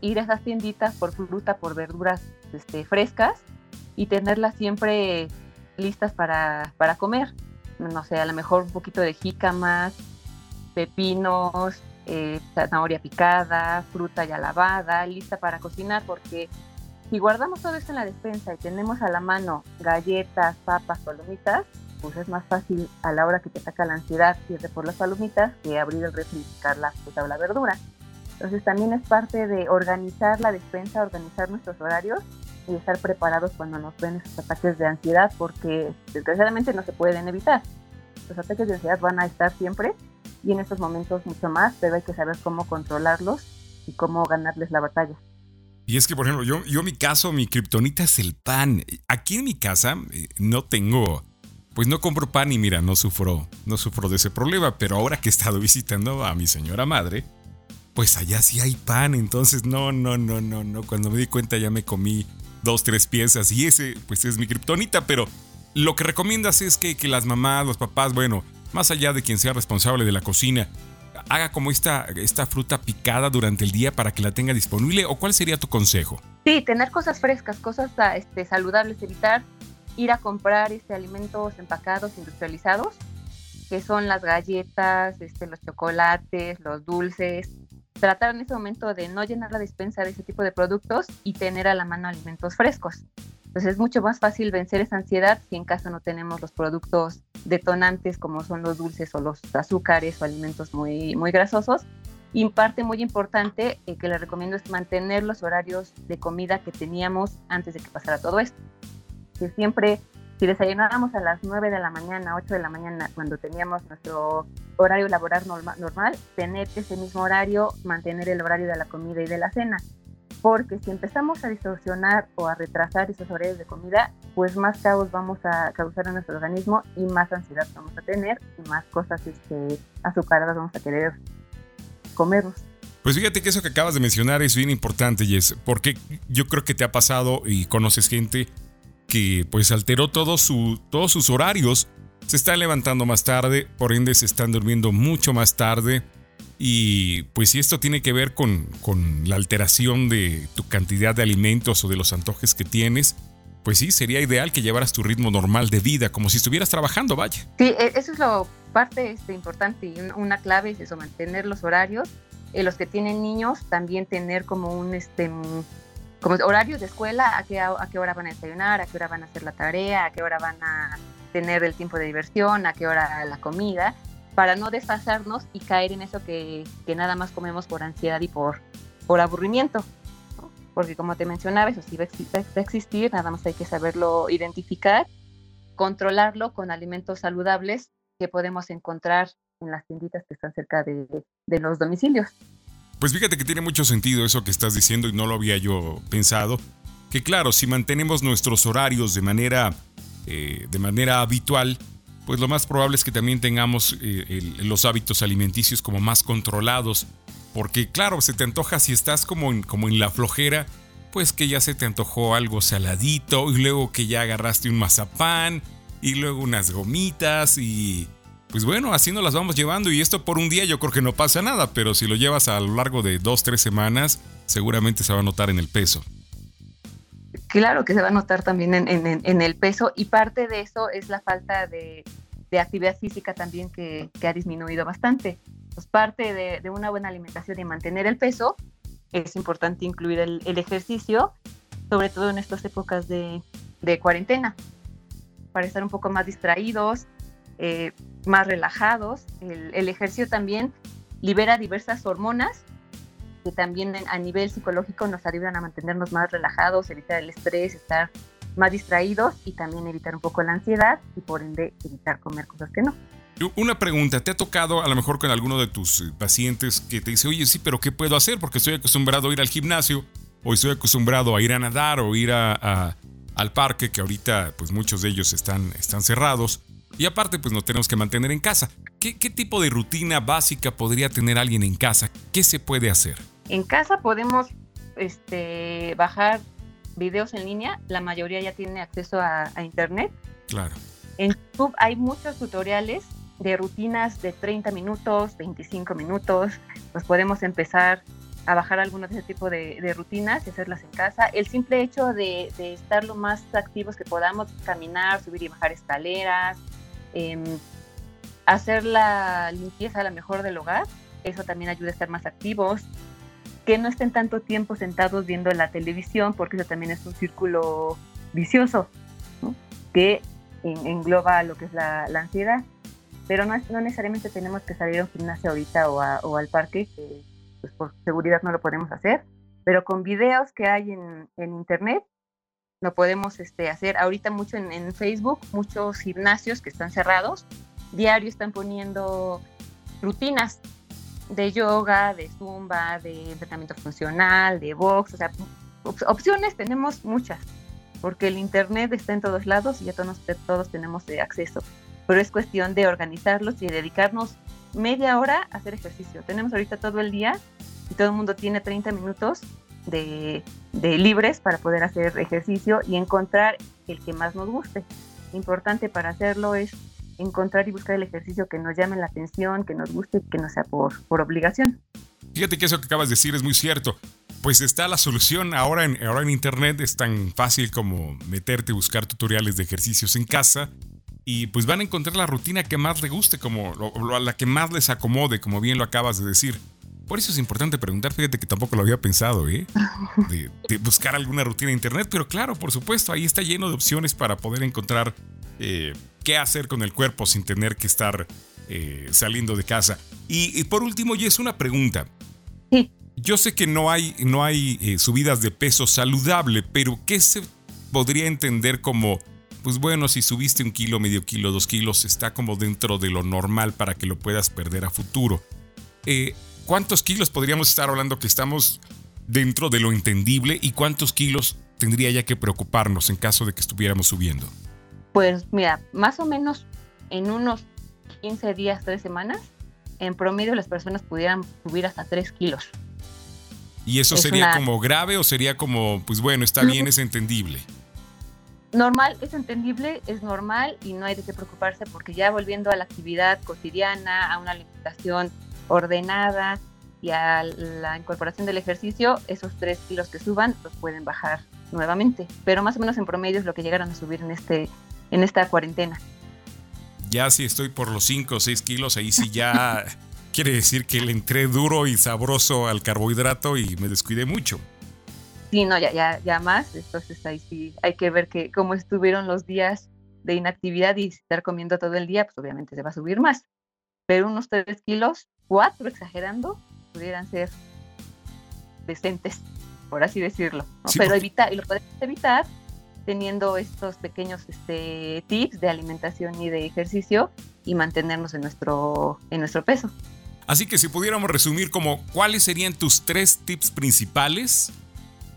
ir a esas tienditas por fruta, por verduras este, frescas y tenerlas siempre listas para, para comer. No sé, a lo mejor un poquito de jícamas, pepinos, eh, zanahoria picada, fruta ya lavada, lista para cocinar, porque si guardamos todo esto en la despensa y tenemos a la mano galletas, papas, palomitas, pues es más fácil a la hora que te saca la ansiedad irte por las palomitas que abrir el refri y picar la fruta o la verdura. Entonces también es parte de organizar la despensa, organizar nuestros horarios y estar preparados cuando nos ven esos ataques de ansiedad, porque desgraciadamente no se pueden evitar. Los ataques de ansiedad van a estar siempre y en estos momentos mucho más, pero hay que saber cómo controlarlos y cómo ganarles la batalla. Y es que, por ejemplo, yo, yo mi caso, mi kriptonita es el pan. Aquí en mi casa eh, no tengo, pues no compro pan y mira, no sufro, no sufro de ese problema, pero ahora que he estado visitando a mi señora madre, pues allá sí hay pan, entonces no, no, no, no, no. Cuando me di cuenta ya me comí dos, tres piezas y ese pues es mi kriptonita, pero lo que recomiendas es que, que las mamás, los papás, bueno, más allá de quien sea responsable de la cocina, haga como esta, esta fruta picada durante el día para que la tenga disponible o cuál sería tu consejo? Sí, tener cosas frescas, cosas ah, este, saludables, evitar ir a comprar este, alimentos empacados, industrializados, que son las galletas, este, los chocolates, los dulces, tratar en ese momento de no llenar la despensa de ese tipo de productos y tener a la mano alimentos frescos. Entonces es mucho más fácil vencer esa ansiedad si en casa no tenemos los productos detonantes como son los dulces o los azúcares o alimentos muy, muy grasosos. Y parte muy importante eh, que les recomiendo es mantener los horarios de comida que teníamos antes de que pasara todo esto. Que siempre si desayunábamos a las 9 de la mañana, 8 de la mañana, cuando teníamos nuestro horario laboral normal, tener ese mismo horario, mantener el horario de la comida y de la cena. Porque si empezamos a distorsionar o a retrasar esos horarios de comida, pues más caos vamos a causar en nuestro organismo y más ansiedad vamos a tener y más cosas este, azucaradas vamos a querer comernos. Pues fíjate que eso que acabas de mencionar es bien importante, Jess, porque yo creo que te ha pasado y conoces gente que pues alteró todo su, todos sus horarios, se están levantando más tarde, por ende se están durmiendo mucho más tarde, y pues si esto tiene que ver con, con la alteración de tu cantidad de alimentos o de los antojes que tienes, pues sí, sería ideal que llevaras tu ritmo normal de vida, como si estuvieras trabajando, vaya. Sí, e, eso es lo parte este, importante y una clave es eso, mantener los horarios. Eh, los que tienen niños también tener como un este como horarios de escuela, a qué, a qué hora van a desayunar, a qué hora van a hacer la tarea, a qué hora van a tener el tiempo de diversión, a qué hora la comida para no desfasarnos y caer en eso que, nada más comemos por ansiedad y por, por aburrimiento. Porque como te mencionaba, eso sí va a existir, nada más hay que saberlo identificar, controlarlo con alimentos saludables que podemos encontrar en las tienditas que están cerca de, los domicilios. Pues fíjate que tiene mucho sentido eso que estás diciendo y no lo había yo pensado. Que claro, si mantenemos nuestros horarios de manera, eh, de manera habitual, pues lo más probable es que también tengamos eh, los hábitos alimenticios como más controlados. Porque claro, se te antoja si estás como en, como en la flojera, pues que ya se te antojó algo saladito y luego que ya agarraste un mazapán y luego unas gomitas y pues bueno, así nos las vamos llevando y esto por un día yo creo que no pasa nada, pero si lo llevas a lo largo de dos, tres semanas, seguramente se va a notar en el peso. Claro que se va a notar también en, el peso y parte de eso es la falta de, actividad física también que, ha disminuido bastante. Pues parte de, una buena alimentación y mantener el peso es importante incluir el, ejercicio, sobre todo en estas épocas de, cuarentena, para estar un poco más distraídos, eh, más relajados. el ejercicio también libera diversas hormonas que también a nivel psicológico nos ayudan a mantenernos más relajados, evitar el estrés, estar más distraídos y también evitar un poco la ansiedad y por ende evitar comer cosas que no. Una pregunta, ¿te ha tocado a lo mejor con alguno de tus eh, pacientes que te dice, oye, sí, pero ¿qué puedo hacer? Porque estoy acostumbrado a ir al gimnasio o estoy acostumbrado a ir a nadar o ir a, al parque, que ahorita pues muchos de ellos están, están cerrados. Y aparte pues nos tenemos que mantener en casa. ¿Qué, ¿Qué tipo de rutina básica podría tener alguien en casa? ¿Qué se puede hacer? En casa podemos este, bajar videos en línea, la mayoría ya tiene acceso a, internet. Claro. En YouTube hay muchos tutoriales de rutinas de 30 minutos, 25 minutos, pues podemos empezar a bajar algunos de ese tipo de, rutinas y hacerlas en casa. El simple hecho de, estar lo más activos que podamos, caminar, subir y bajar escaleras, em, hacer la limpieza a la mejor del hogar, eso también ayuda a estar más activos que no estén tanto tiempo sentados viendo la televisión, porque eso también es un círculo vicioso, que engloba lo que es la, ansiedad. Pero no, no, necesariamente tenemos que salir a un gimnasio ahorita o, al parque, que pues, por seguridad no lo podemos hacer, pero con videos que hay en, internet lo podemos este, hacer. Ahorita mucho en, en Facebook, muchos gimnasios que están cerrados, diario están poniendo rutinas de yoga, de zumba, de entrenamiento funcional, de box, o sea, opciones tenemos muchas, porque el internet está en todos lados y ya todos, todos tenemos acceso, pero es cuestión de organizarlos y dedicarnos media hora a hacer ejercicio. Tenemos ahorita todo el día y todo el mundo tiene 30 minutos de, de libres para poder hacer ejercicio y encontrar el que más nos guste. Importante para hacerlo es encontrar y buscar el ejercicio que nos llame la atención, que nos guste y que no sea por, por obligación. Fíjate que eso que acabas de decir es muy cierto. Pues está la solución ahora en, ahora en Internet, es tan fácil como meterte y buscar tutoriales de ejercicios en casa y pues van a encontrar la rutina que más les guste, como la que más les acomode, como bien lo acabas de decir. Por eso es importante preguntar, fíjate que tampoco lo había pensado, ¿eh? De, de buscar alguna rutina en Internet, pero claro, por supuesto, ahí está lleno de opciones para poder encontrar eh, qué hacer con el cuerpo sin tener que estar eh, saliendo de casa. Y, por último, y es una pregunta. Yo sé que no hay, no hay eh, subidas de peso saludable, pero ¿qué se podría entender como, pues bueno, si subiste un kilo, medio kilo, dos kilos, está como dentro de lo normal para que lo puedas perder a futuro? ¿Cuántos kilos podríamos estar hablando que estamos dentro de lo entendible y cuántos kilos tendría ya que preocuparnos en caso de que estuviéramos subiendo? Pues mira, más o menos en unos 15 días, 3 semanas, en promedio las personas pudieran subir hasta 3 kilos. ¿Y eso sería como grave o sería como, pues bueno, está bien, es entendible? Normal, es entendible, es normal y no hay de qué preocuparse porque ya volviendo a la actividad cotidiana, a una alimentación ordenada y a la incorporación del ejercicio, esos 3 kilos que suban los pueden bajar nuevamente. Pero más o menos en promedio es lo que llegaron a subir en, este, en esta cuarentena. Ya si estoy por los 5 o 6 kilos, ahí sí ya quiere decir que le entré duro y sabroso al carbohidrato y me descuidé mucho. Sí, no, ya, ya, ya más. Entonces ahí sí hay que ver que cómo estuvieron los días de inactividad y estar comiendo todo el día, pues obviamente se va a subir más. Pero unos 3 kilos, 4 exagerando, pudieran ser decentes, por así decirlo. Pero evitar, y lo podemos evitar teniendo estos pequeños este, tips de alimentación y de ejercicio y mantenernos en nuestro, en nuestro peso. Así que si pudiéramos resumir como cuáles serían tus tres tips principales,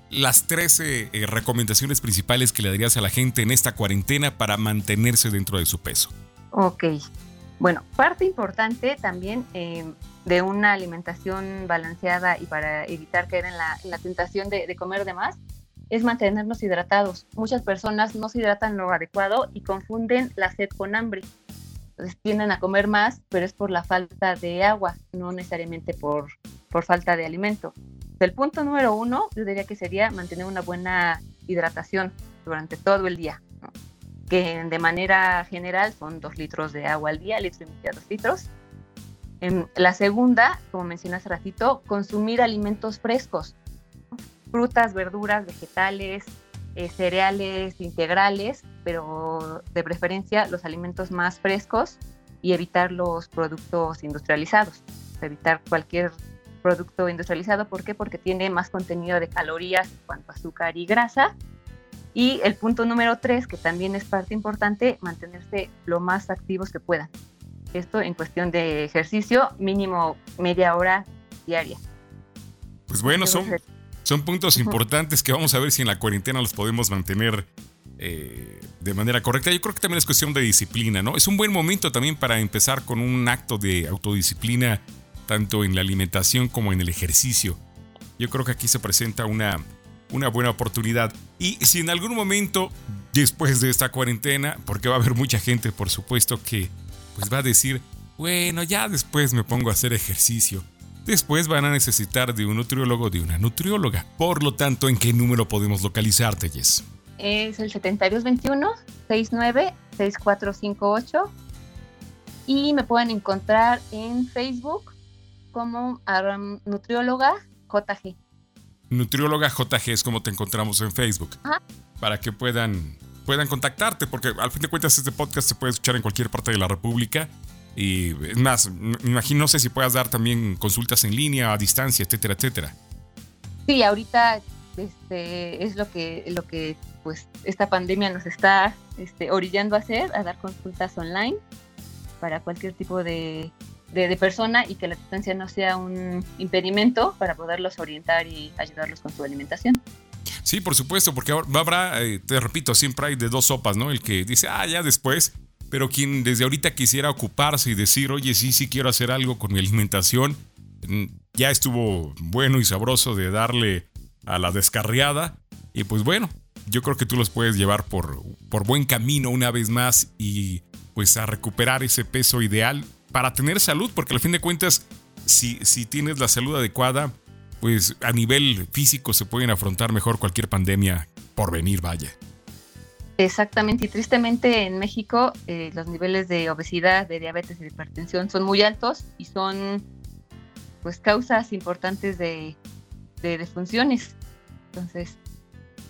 las tres eh, recomendaciones principales que le darías a la gente en esta cuarentena para mantenerse dentro de su peso. Ok, bueno, parte importante también eh, de una alimentación balanceada y para evitar caer en la, tentación de, de comer de más es mantenernos hidratados. Muchas personas no se hidratan lo adecuado y confunden la sed con hambre. Entonces tienden a comer más, pero es por la falta de agua, no necesariamente por, por falta de alimento. El punto número uno, yo diría que sería mantener una buena hidratación durante todo el día, que de manera general son dos litros de agua al día, litro y medio, dos litros. En la segunda, como mencioné hace ratito, consumir alimentos frescos frutas, verduras, vegetales, eh, cereales integrales, pero de preferencia los alimentos más frescos y evitar los productos industrializados, evitar cualquier producto industrializado. ¿Por qué? Porque tiene más contenido de calorías en cuanto a azúcar y grasa. Y el punto número tres, que también es parte importante, mantenerse lo más activos que puedan. Esto en cuestión de ejercicio, mínimo media hora diaria. Pues bueno, son, son puntos importantes que vamos a ver si en la cuarentena los podemos mantener eh, de manera correcta. Yo creo que también es cuestión de disciplina, ¿no? Es un buen momento también para empezar con un acto de autodisciplina, tanto en la alimentación como en el ejercicio. Yo creo que aquí se presenta una, una buena oportunidad. Y si en algún momento, después de esta cuarentena, porque va a haber mucha gente, por supuesto, que pues va a decir, bueno, ya después me pongo a hacer ejercicio. Después van a necesitar de un nutriólogo o de una nutrióloga. Por lo tanto, ¿en qué número podemos localizarte, Jess? Es el 7221-696458 y me pueden encontrar en Facebook como nutrióloga JG. Nutrióloga JG es como te encontramos en Facebook. Para que puedan, puedan contactarte, porque al fin de cuentas este podcast se puede escuchar en cualquier parte de la República y es más, me imagino, no sé si puedas dar también consultas en línea, a distancia, etcétera, etcétera. Sí, ahorita este, es lo que, lo que pues, esta pandemia nos está este, orillando a hacer, a dar consultas online para cualquier tipo de, de, persona y que la distancia no sea un impedimento para poderlos orientar y ayudarlos con su alimentación. Sí, por supuesto, porque habrá, eh, te repito, siempre hay de dos sopas, ¿no? El que dice, ah, ya después, pero quien desde ahorita quisiera ocuparse y decir, oye, sí, sí quiero hacer algo con mi alimentación, ya estuvo bueno y sabroso de darle a la descarriada. Y pues bueno, yo creo que tú los puedes llevar por, por buen camino una vez más y pues a recuperar ese peso ideal para tener salud, porque al fin de cuentas, si, si tienes la salud adecuada, pues a nivel físico se pueden afrontar mejor cualquier pandemia por venir, vaya. Exactamente, y tristemente en México eh, los niveles de obesidad, de diabetes y de hipertensión son muy altos y son pues causas importantes de, de defunciones. Entonces,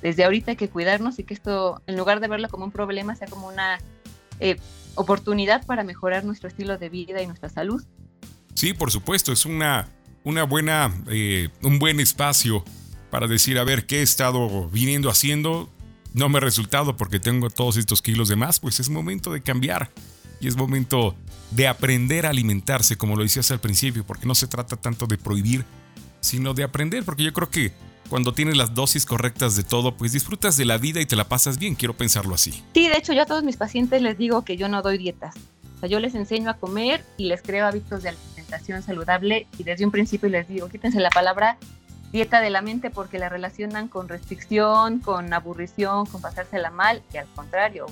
desde ahorita hay que cuidarnos y que esto, en lugar de verlo como un problema, sea como una eh, oportunidad para mejorar nuestro estilo de vida y nuestra salud. Sí, por supuesto, es una, una buena, eh, un buen espacio para decir, a ver, qué he estado viniendo haciendo, no me ha resultado porque tengo todos estos kilos de más, pues es momento de cambiar y es momento de aprender a alimentarse, como lo decías al principio, porque no se trata tanto de prohibir, sino de aprender, porque yo creo que cuando tienes las dosis correctas de todo, pues disfrutas de la vida y te la pasas bien, quiero pensarlo así. Sí, de hecho yo a todos mis pacientes les digo que yo no doy dietas. O sea, yo les enseño a comer y les creo hábitos de alimentación saludable y desde un principio les digo, quítense la palabra dieta de la mente porque la relacionan con restricción, con aburrición, con pasársela mal y al contrario.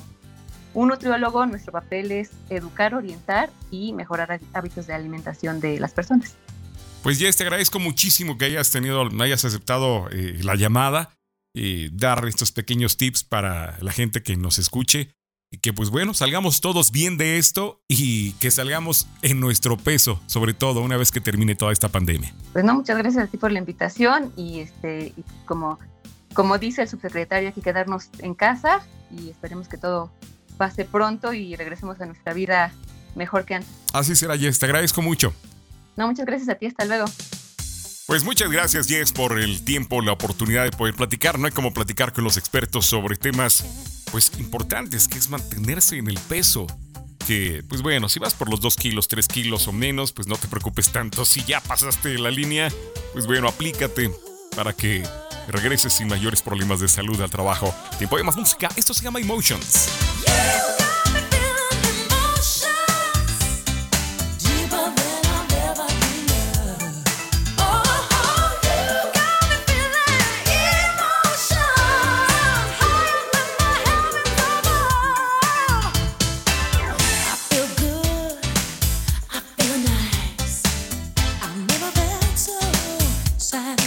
Un nutriólogo, nuestro papel es educar, orientar y mejorar hábitos de alimentación de las personas. Pues Jess, te agradezco muchísimo que hayas tenido, hayas aceptado eh, la llamada y dar estos pequeños tips para la gente que nos escuche que pues bueno, salgamos todos bien de esto y que salgamos en nuestro peso, sobre todo una vez que termine toda esta pandemia. Pues no, muchas gracias a ti por la invitación y este y como como dice el subsecretario, hay que quedarnos en casa y esperemos que todo pase pronto y regresemos a nuestra vida mejor que antes. Así será, Jess, te agradezco mucho. No, muchas gracias a ti, hasta luego. Pues muchas gracias, Jess, por el tiempo, la oportunidad de poder platicar. No hay como platicar con los expertos sobre temas, pues, importantes, que es mantenerse en el peso. Que, pues bueno, si vas por los 2 kilos, 3 kilos o menos, pues no te preocupes tanto. Si ya pasaste la línea, pues bueno, aplícate para que regreses sin mayores problemas de salud al trabajo. Tiempo de más música. Esto se llama Emotions. side.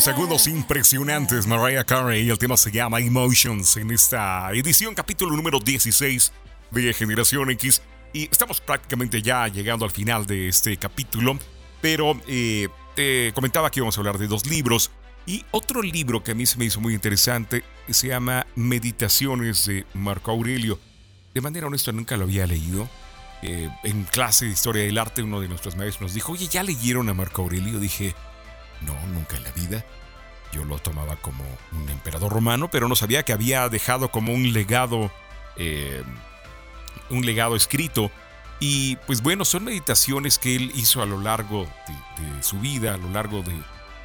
Unos segundos impresionantes, Mariah Carey, el tema se llama Emotions en esta edición, capítulo número 16 de Generación X. Y estamos prácticamente ya llegando al final de este capítulo, pero eh, te comentaba que íbamos a hablar de dos libros. Y otro libro que a mí se me hizo muy interesante se llama Meditaciones de Marco Aurelio. De manera honesta, nunca lo había leído. Eh, en clase de historia del arte, uno de nuestros maestros nos dijo: Oye, ¿ya leyeron a Marco Aurelio? Dije: No, nunca en la vida. Yo lo tomaba como un emperador romano, pero no sabía que había dejado como un legado, eh, un legado escrito. Y pues bueno, son meditaciones que él hizo a lo largo de su vida, a lo largo de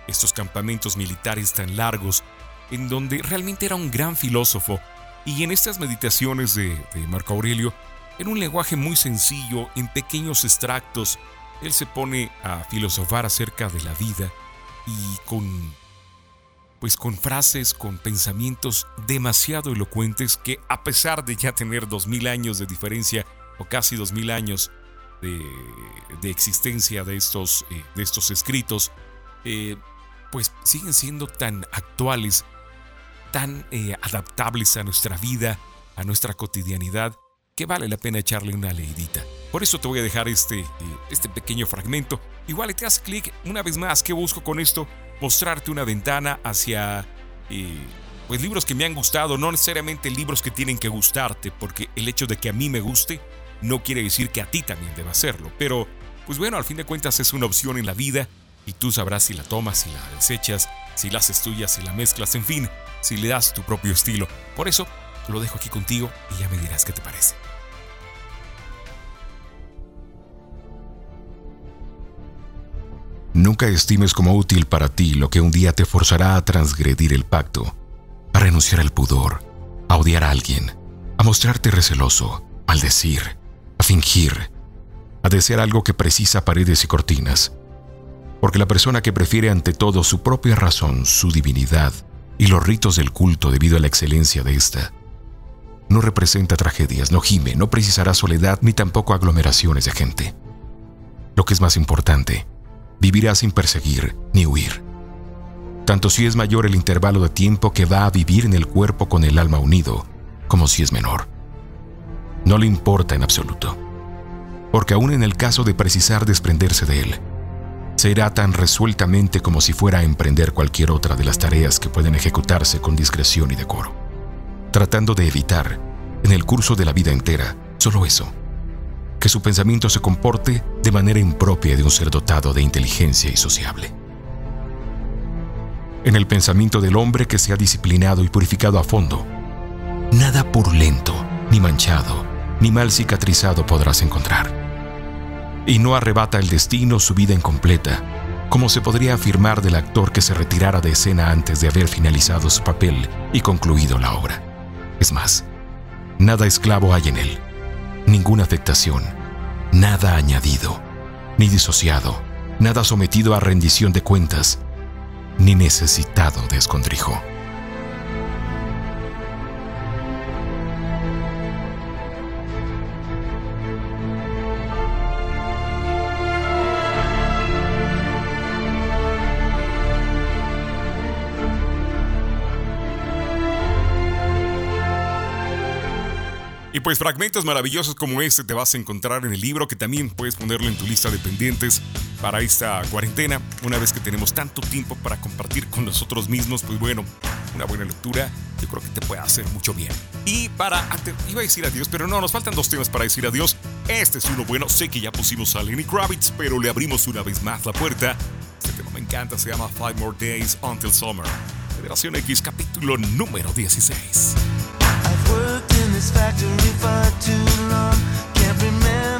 estos campamentos militares tan largos, en donde realmente era un gran filósofo. Y en estas meditaciones de, Marco Aurelio, en un lenguaje muy sencillo, en pequeños extractos, él se pone a filosofar acerca de la vida y con pues con frases, con pensamientos demasiado elocuentes que a pesar de ya tener dos mil años de diferencia o casi dos mil años de, existencia de estos, eh, de estos escritos, eh, pues siguen siendo tan actuales, tan eh, adaptables a nuestra vida, a nuestra cotidianidad, que vale la pena echarle una leidita. Por eso te voy a dejar este, eh, este pequeño fragmento. Igual te das clic una vez más. ¿Qué busco con esto? Mostrarte una ventana hacia eh, pues libros que me han gustado, no necesariamente libros que tienen que gustarte, porque el hecho de que a mí me guste no quiere decir que a ti también deba hacerlo. Pero, pues bueno, al fin de cuentas es una opción en la vida y tú sabrás si la tomas, si la desechas, si la haces tuya, si la mezclas, en fin, si le das tu propio estilo. Por eso lo dejo aquí contigo y ya me dirás qué te parece. Nunca estimes como útil para ti lo que un día te forzará a transgredir el pacto, a renunciar al pudor, a odiar a alguien, a mostrarte receloso, al decir, a fingir, a desear algo que precisa paredes y cortinas, porque la persona que prefiere ante todo su propia razón, su divinidad y los ritos del culto debido a la excelencia de ésta, no representa tragedias, no gime, no precisará soledad ni tampoco aglomeraciones de gente. Lo que es más importante, vivirá sin perseguir ni huir. Tanto si es mayor el intervalo de tiempo que va a vivir en el cuerpo con el alma unido, como si es menor. No le importa en absoluto, porque aún en el caso de precisar desprenderse de él, se irá tan resueltamente como si fuera a emprender cualquier otra de las tareas que pueden ejecutarse con discreción y decoro, tratando de evitar, en el curso de la vida entera, solo eso, que su pensamiento se comporte de manera impropia de un ser dotado de inteligencia y sociable. En el pensamiento del hombre que se ha disciplinado y purificado a fondo, nada purulento, ni manchado, ni mal cicatrizado podrás encontrar y no arrebata el destino su vida incompleta, como se podría afirmar del actor que se retirara de escena antes de haber finalizado su papel y concluido la obra. Es más, nada esclavo hay en él, ninguna afectación, nada añadido, ni disociado, nada sometido a rendición de cuentas, ni necesitado de escondrijo. Pues fragmentos maravillosos como este te vas a encontrar en el libro que también puedes ponerlo en tu lista de pendientes para esta cuarentena. Una vez que tenemos tanto tiempo para compartir con nosotros mismos, pues bueno, una buena lectura yo creo que te puede hacer mucho bien. Y para, iba a decir adiós, pero no, nos faltan dos temas para decir adiós. Este es uno bueno, sé que ya pusimos a Lenny Kravitz, pero le abrimos una vez más la puerta. Este tema me encanta, se llama Five More Days Until Summer. Federación X, capítulo número 16. This factory for too long. Can't remember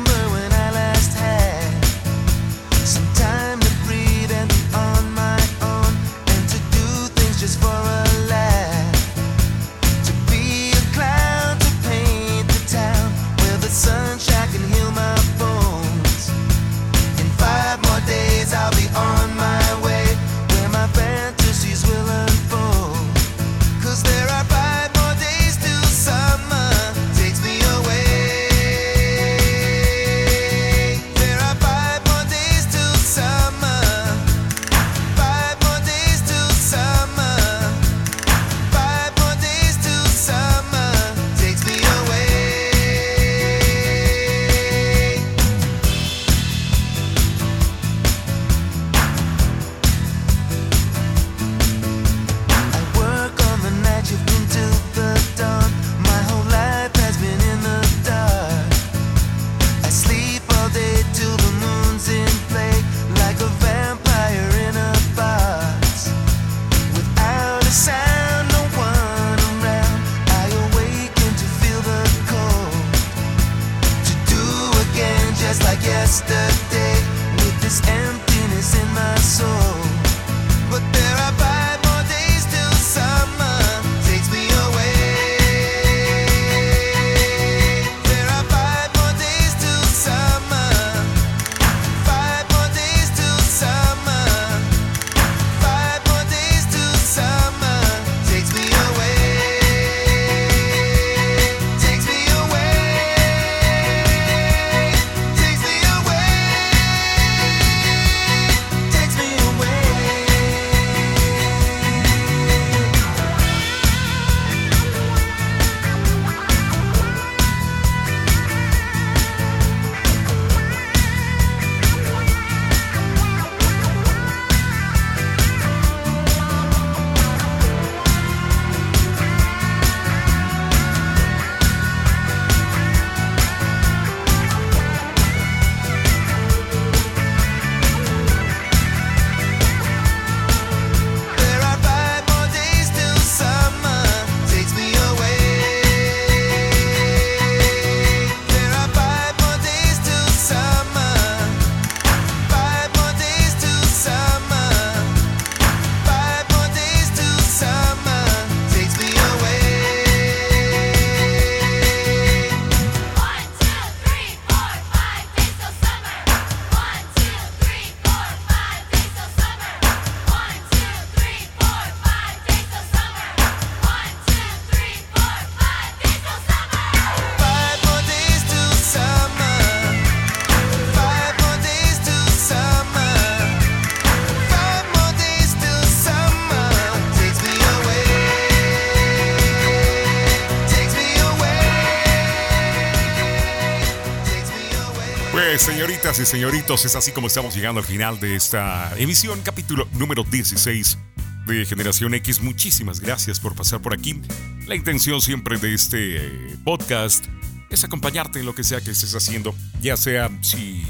señoritas y señoritos, es así como estamos llegando al final de esta emisión, capítulo número 16 de Generación X. Muchísimas gracias por pasar por aquí. La intención siempre de este eh, podcast es acompañarte en lo que sea que estés haciendo, ya sea si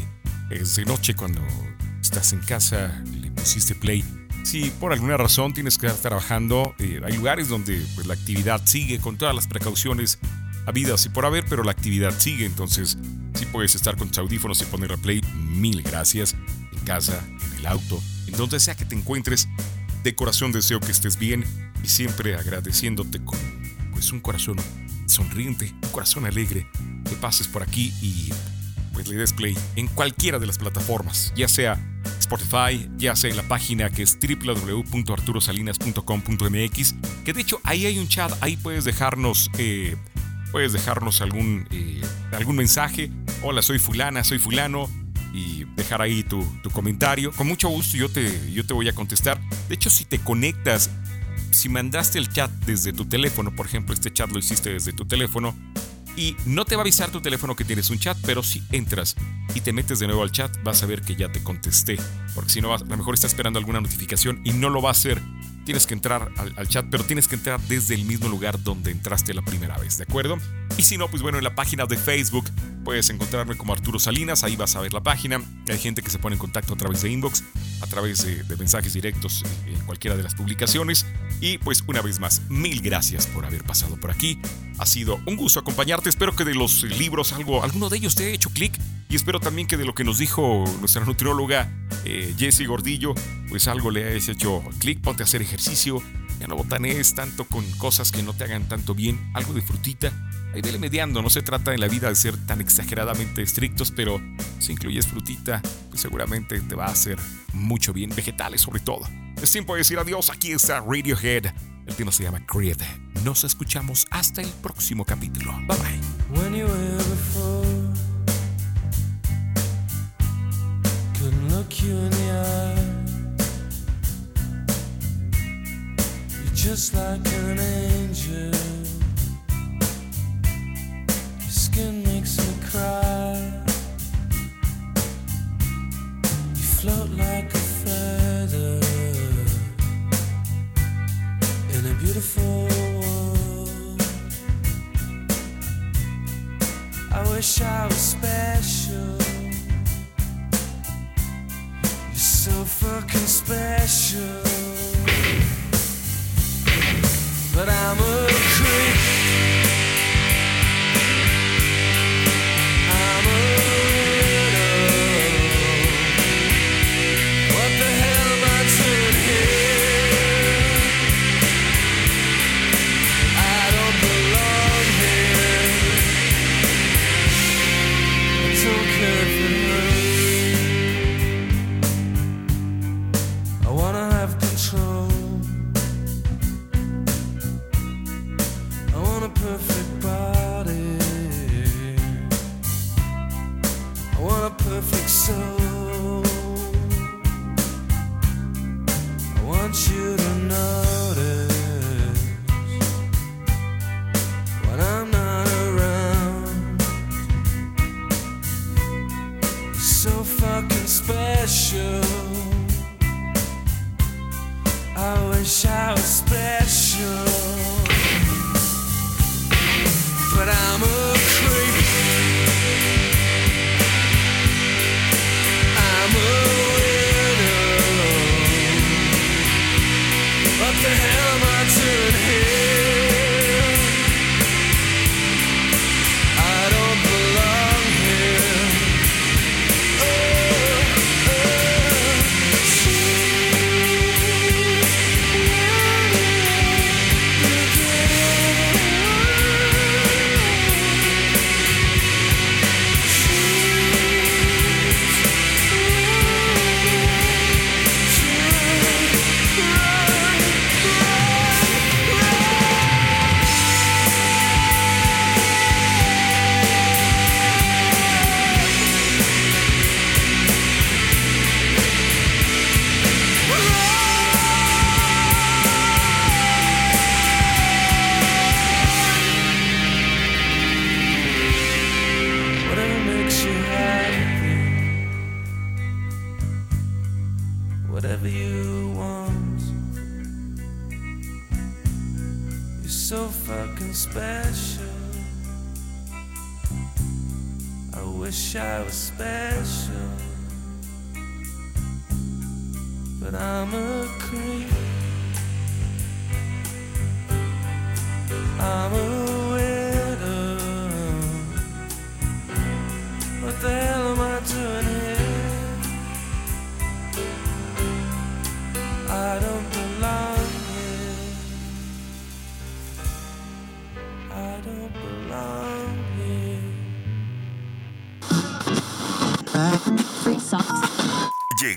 es de noche cuando estás en casa, le pusiste play. Si por alguna razón tienes que estar trabajando, eh, hay lugares donde pues, la actividad sigue con todas las precauciones habidas y por haber, pero la actividad sigue, entonces si puedes estar con tus audífonos y poner a play, mil gracias. En casa, en el auto, en donde sea que te encuentres, de corazón deseo que estés bien y siempre agradeciéndote con pues un corazón sonriente, un corazón alegre, que pases por aquí y pues le des play en cualquiera de las plataformas, ya sea Spotify, ya sea en la página que es www.arturosalinas.com.mx, que de hecho ahí hay un chat, ahí puedes dejarnos, eh, puedes dejarnos algún, eh, algún mensaje, hola soy fulana, soy fulano, y dejar ahí tu, tu comentario. Con mucho gusto yo te, yo te voy a contestar. De hecho, si te conectas, si mandaste el chat desde tu teléfono, por ejemplo, este chat lo hiciste desde tu teléfono, y no te va a avisar tu teléfono que tienes un chat, pero si entras y te metes de nuevo al chat, vas a ver que ya te contesté. Porque si no, a lo mejor está esperando alguna notificación y no lo va a hacer. Tienes que entrar al, chat, pero tienes que entrar desde el mismo lugar donde entraste la primera vez, ¿de acuerdo? Y si no, pues bueno, en la página de Facebook puedes encontrarme como Arturo Salinas, ahí vas a ver la página. Hay gente que se pone en contacto a través de inbox, a través de, mensajes directos en cualquiera de las publicaciones. Y pues una vez más, mil gracias por haber pasado por aquí. Ha sido un gusto acompañarte. Espero que de los libros algo, alguno de ellos te haya hecho clic. Y espero también que de lo que nos dijo nuestra nutrióloga eh, Jessie Gordillo, pues algo le hayas hecho clic. Ponte a hacer ejercicio. Ya no botanees tanto con cosas que no te hagan tanto bien. Algo de frutita. Ahí vele mediando. No se trata en la vida de ser tan exageradamente estrictos, pero si incluyes frutita, pues seguramente te va a hacer mucho bien. Vegetales sobre todo. Es tiempo de decir adiós. Aquí está Radiohead. El tema se llama Creed. Nos escuchamos hasta el próximo capítulo. Bye bye. you just like an angel. Skin makes me cry. You float like a feather in a beautiful world. I wish I was special. You're so fucking special. But I'm a creep. so. I want you to.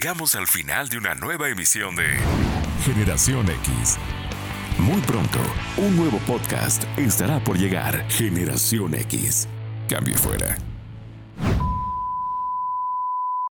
llegamos al final de una nueva emisión de Generación X. Muy pronto, un nuevo podcast estará por llegar, Generación X. Cambio fuera.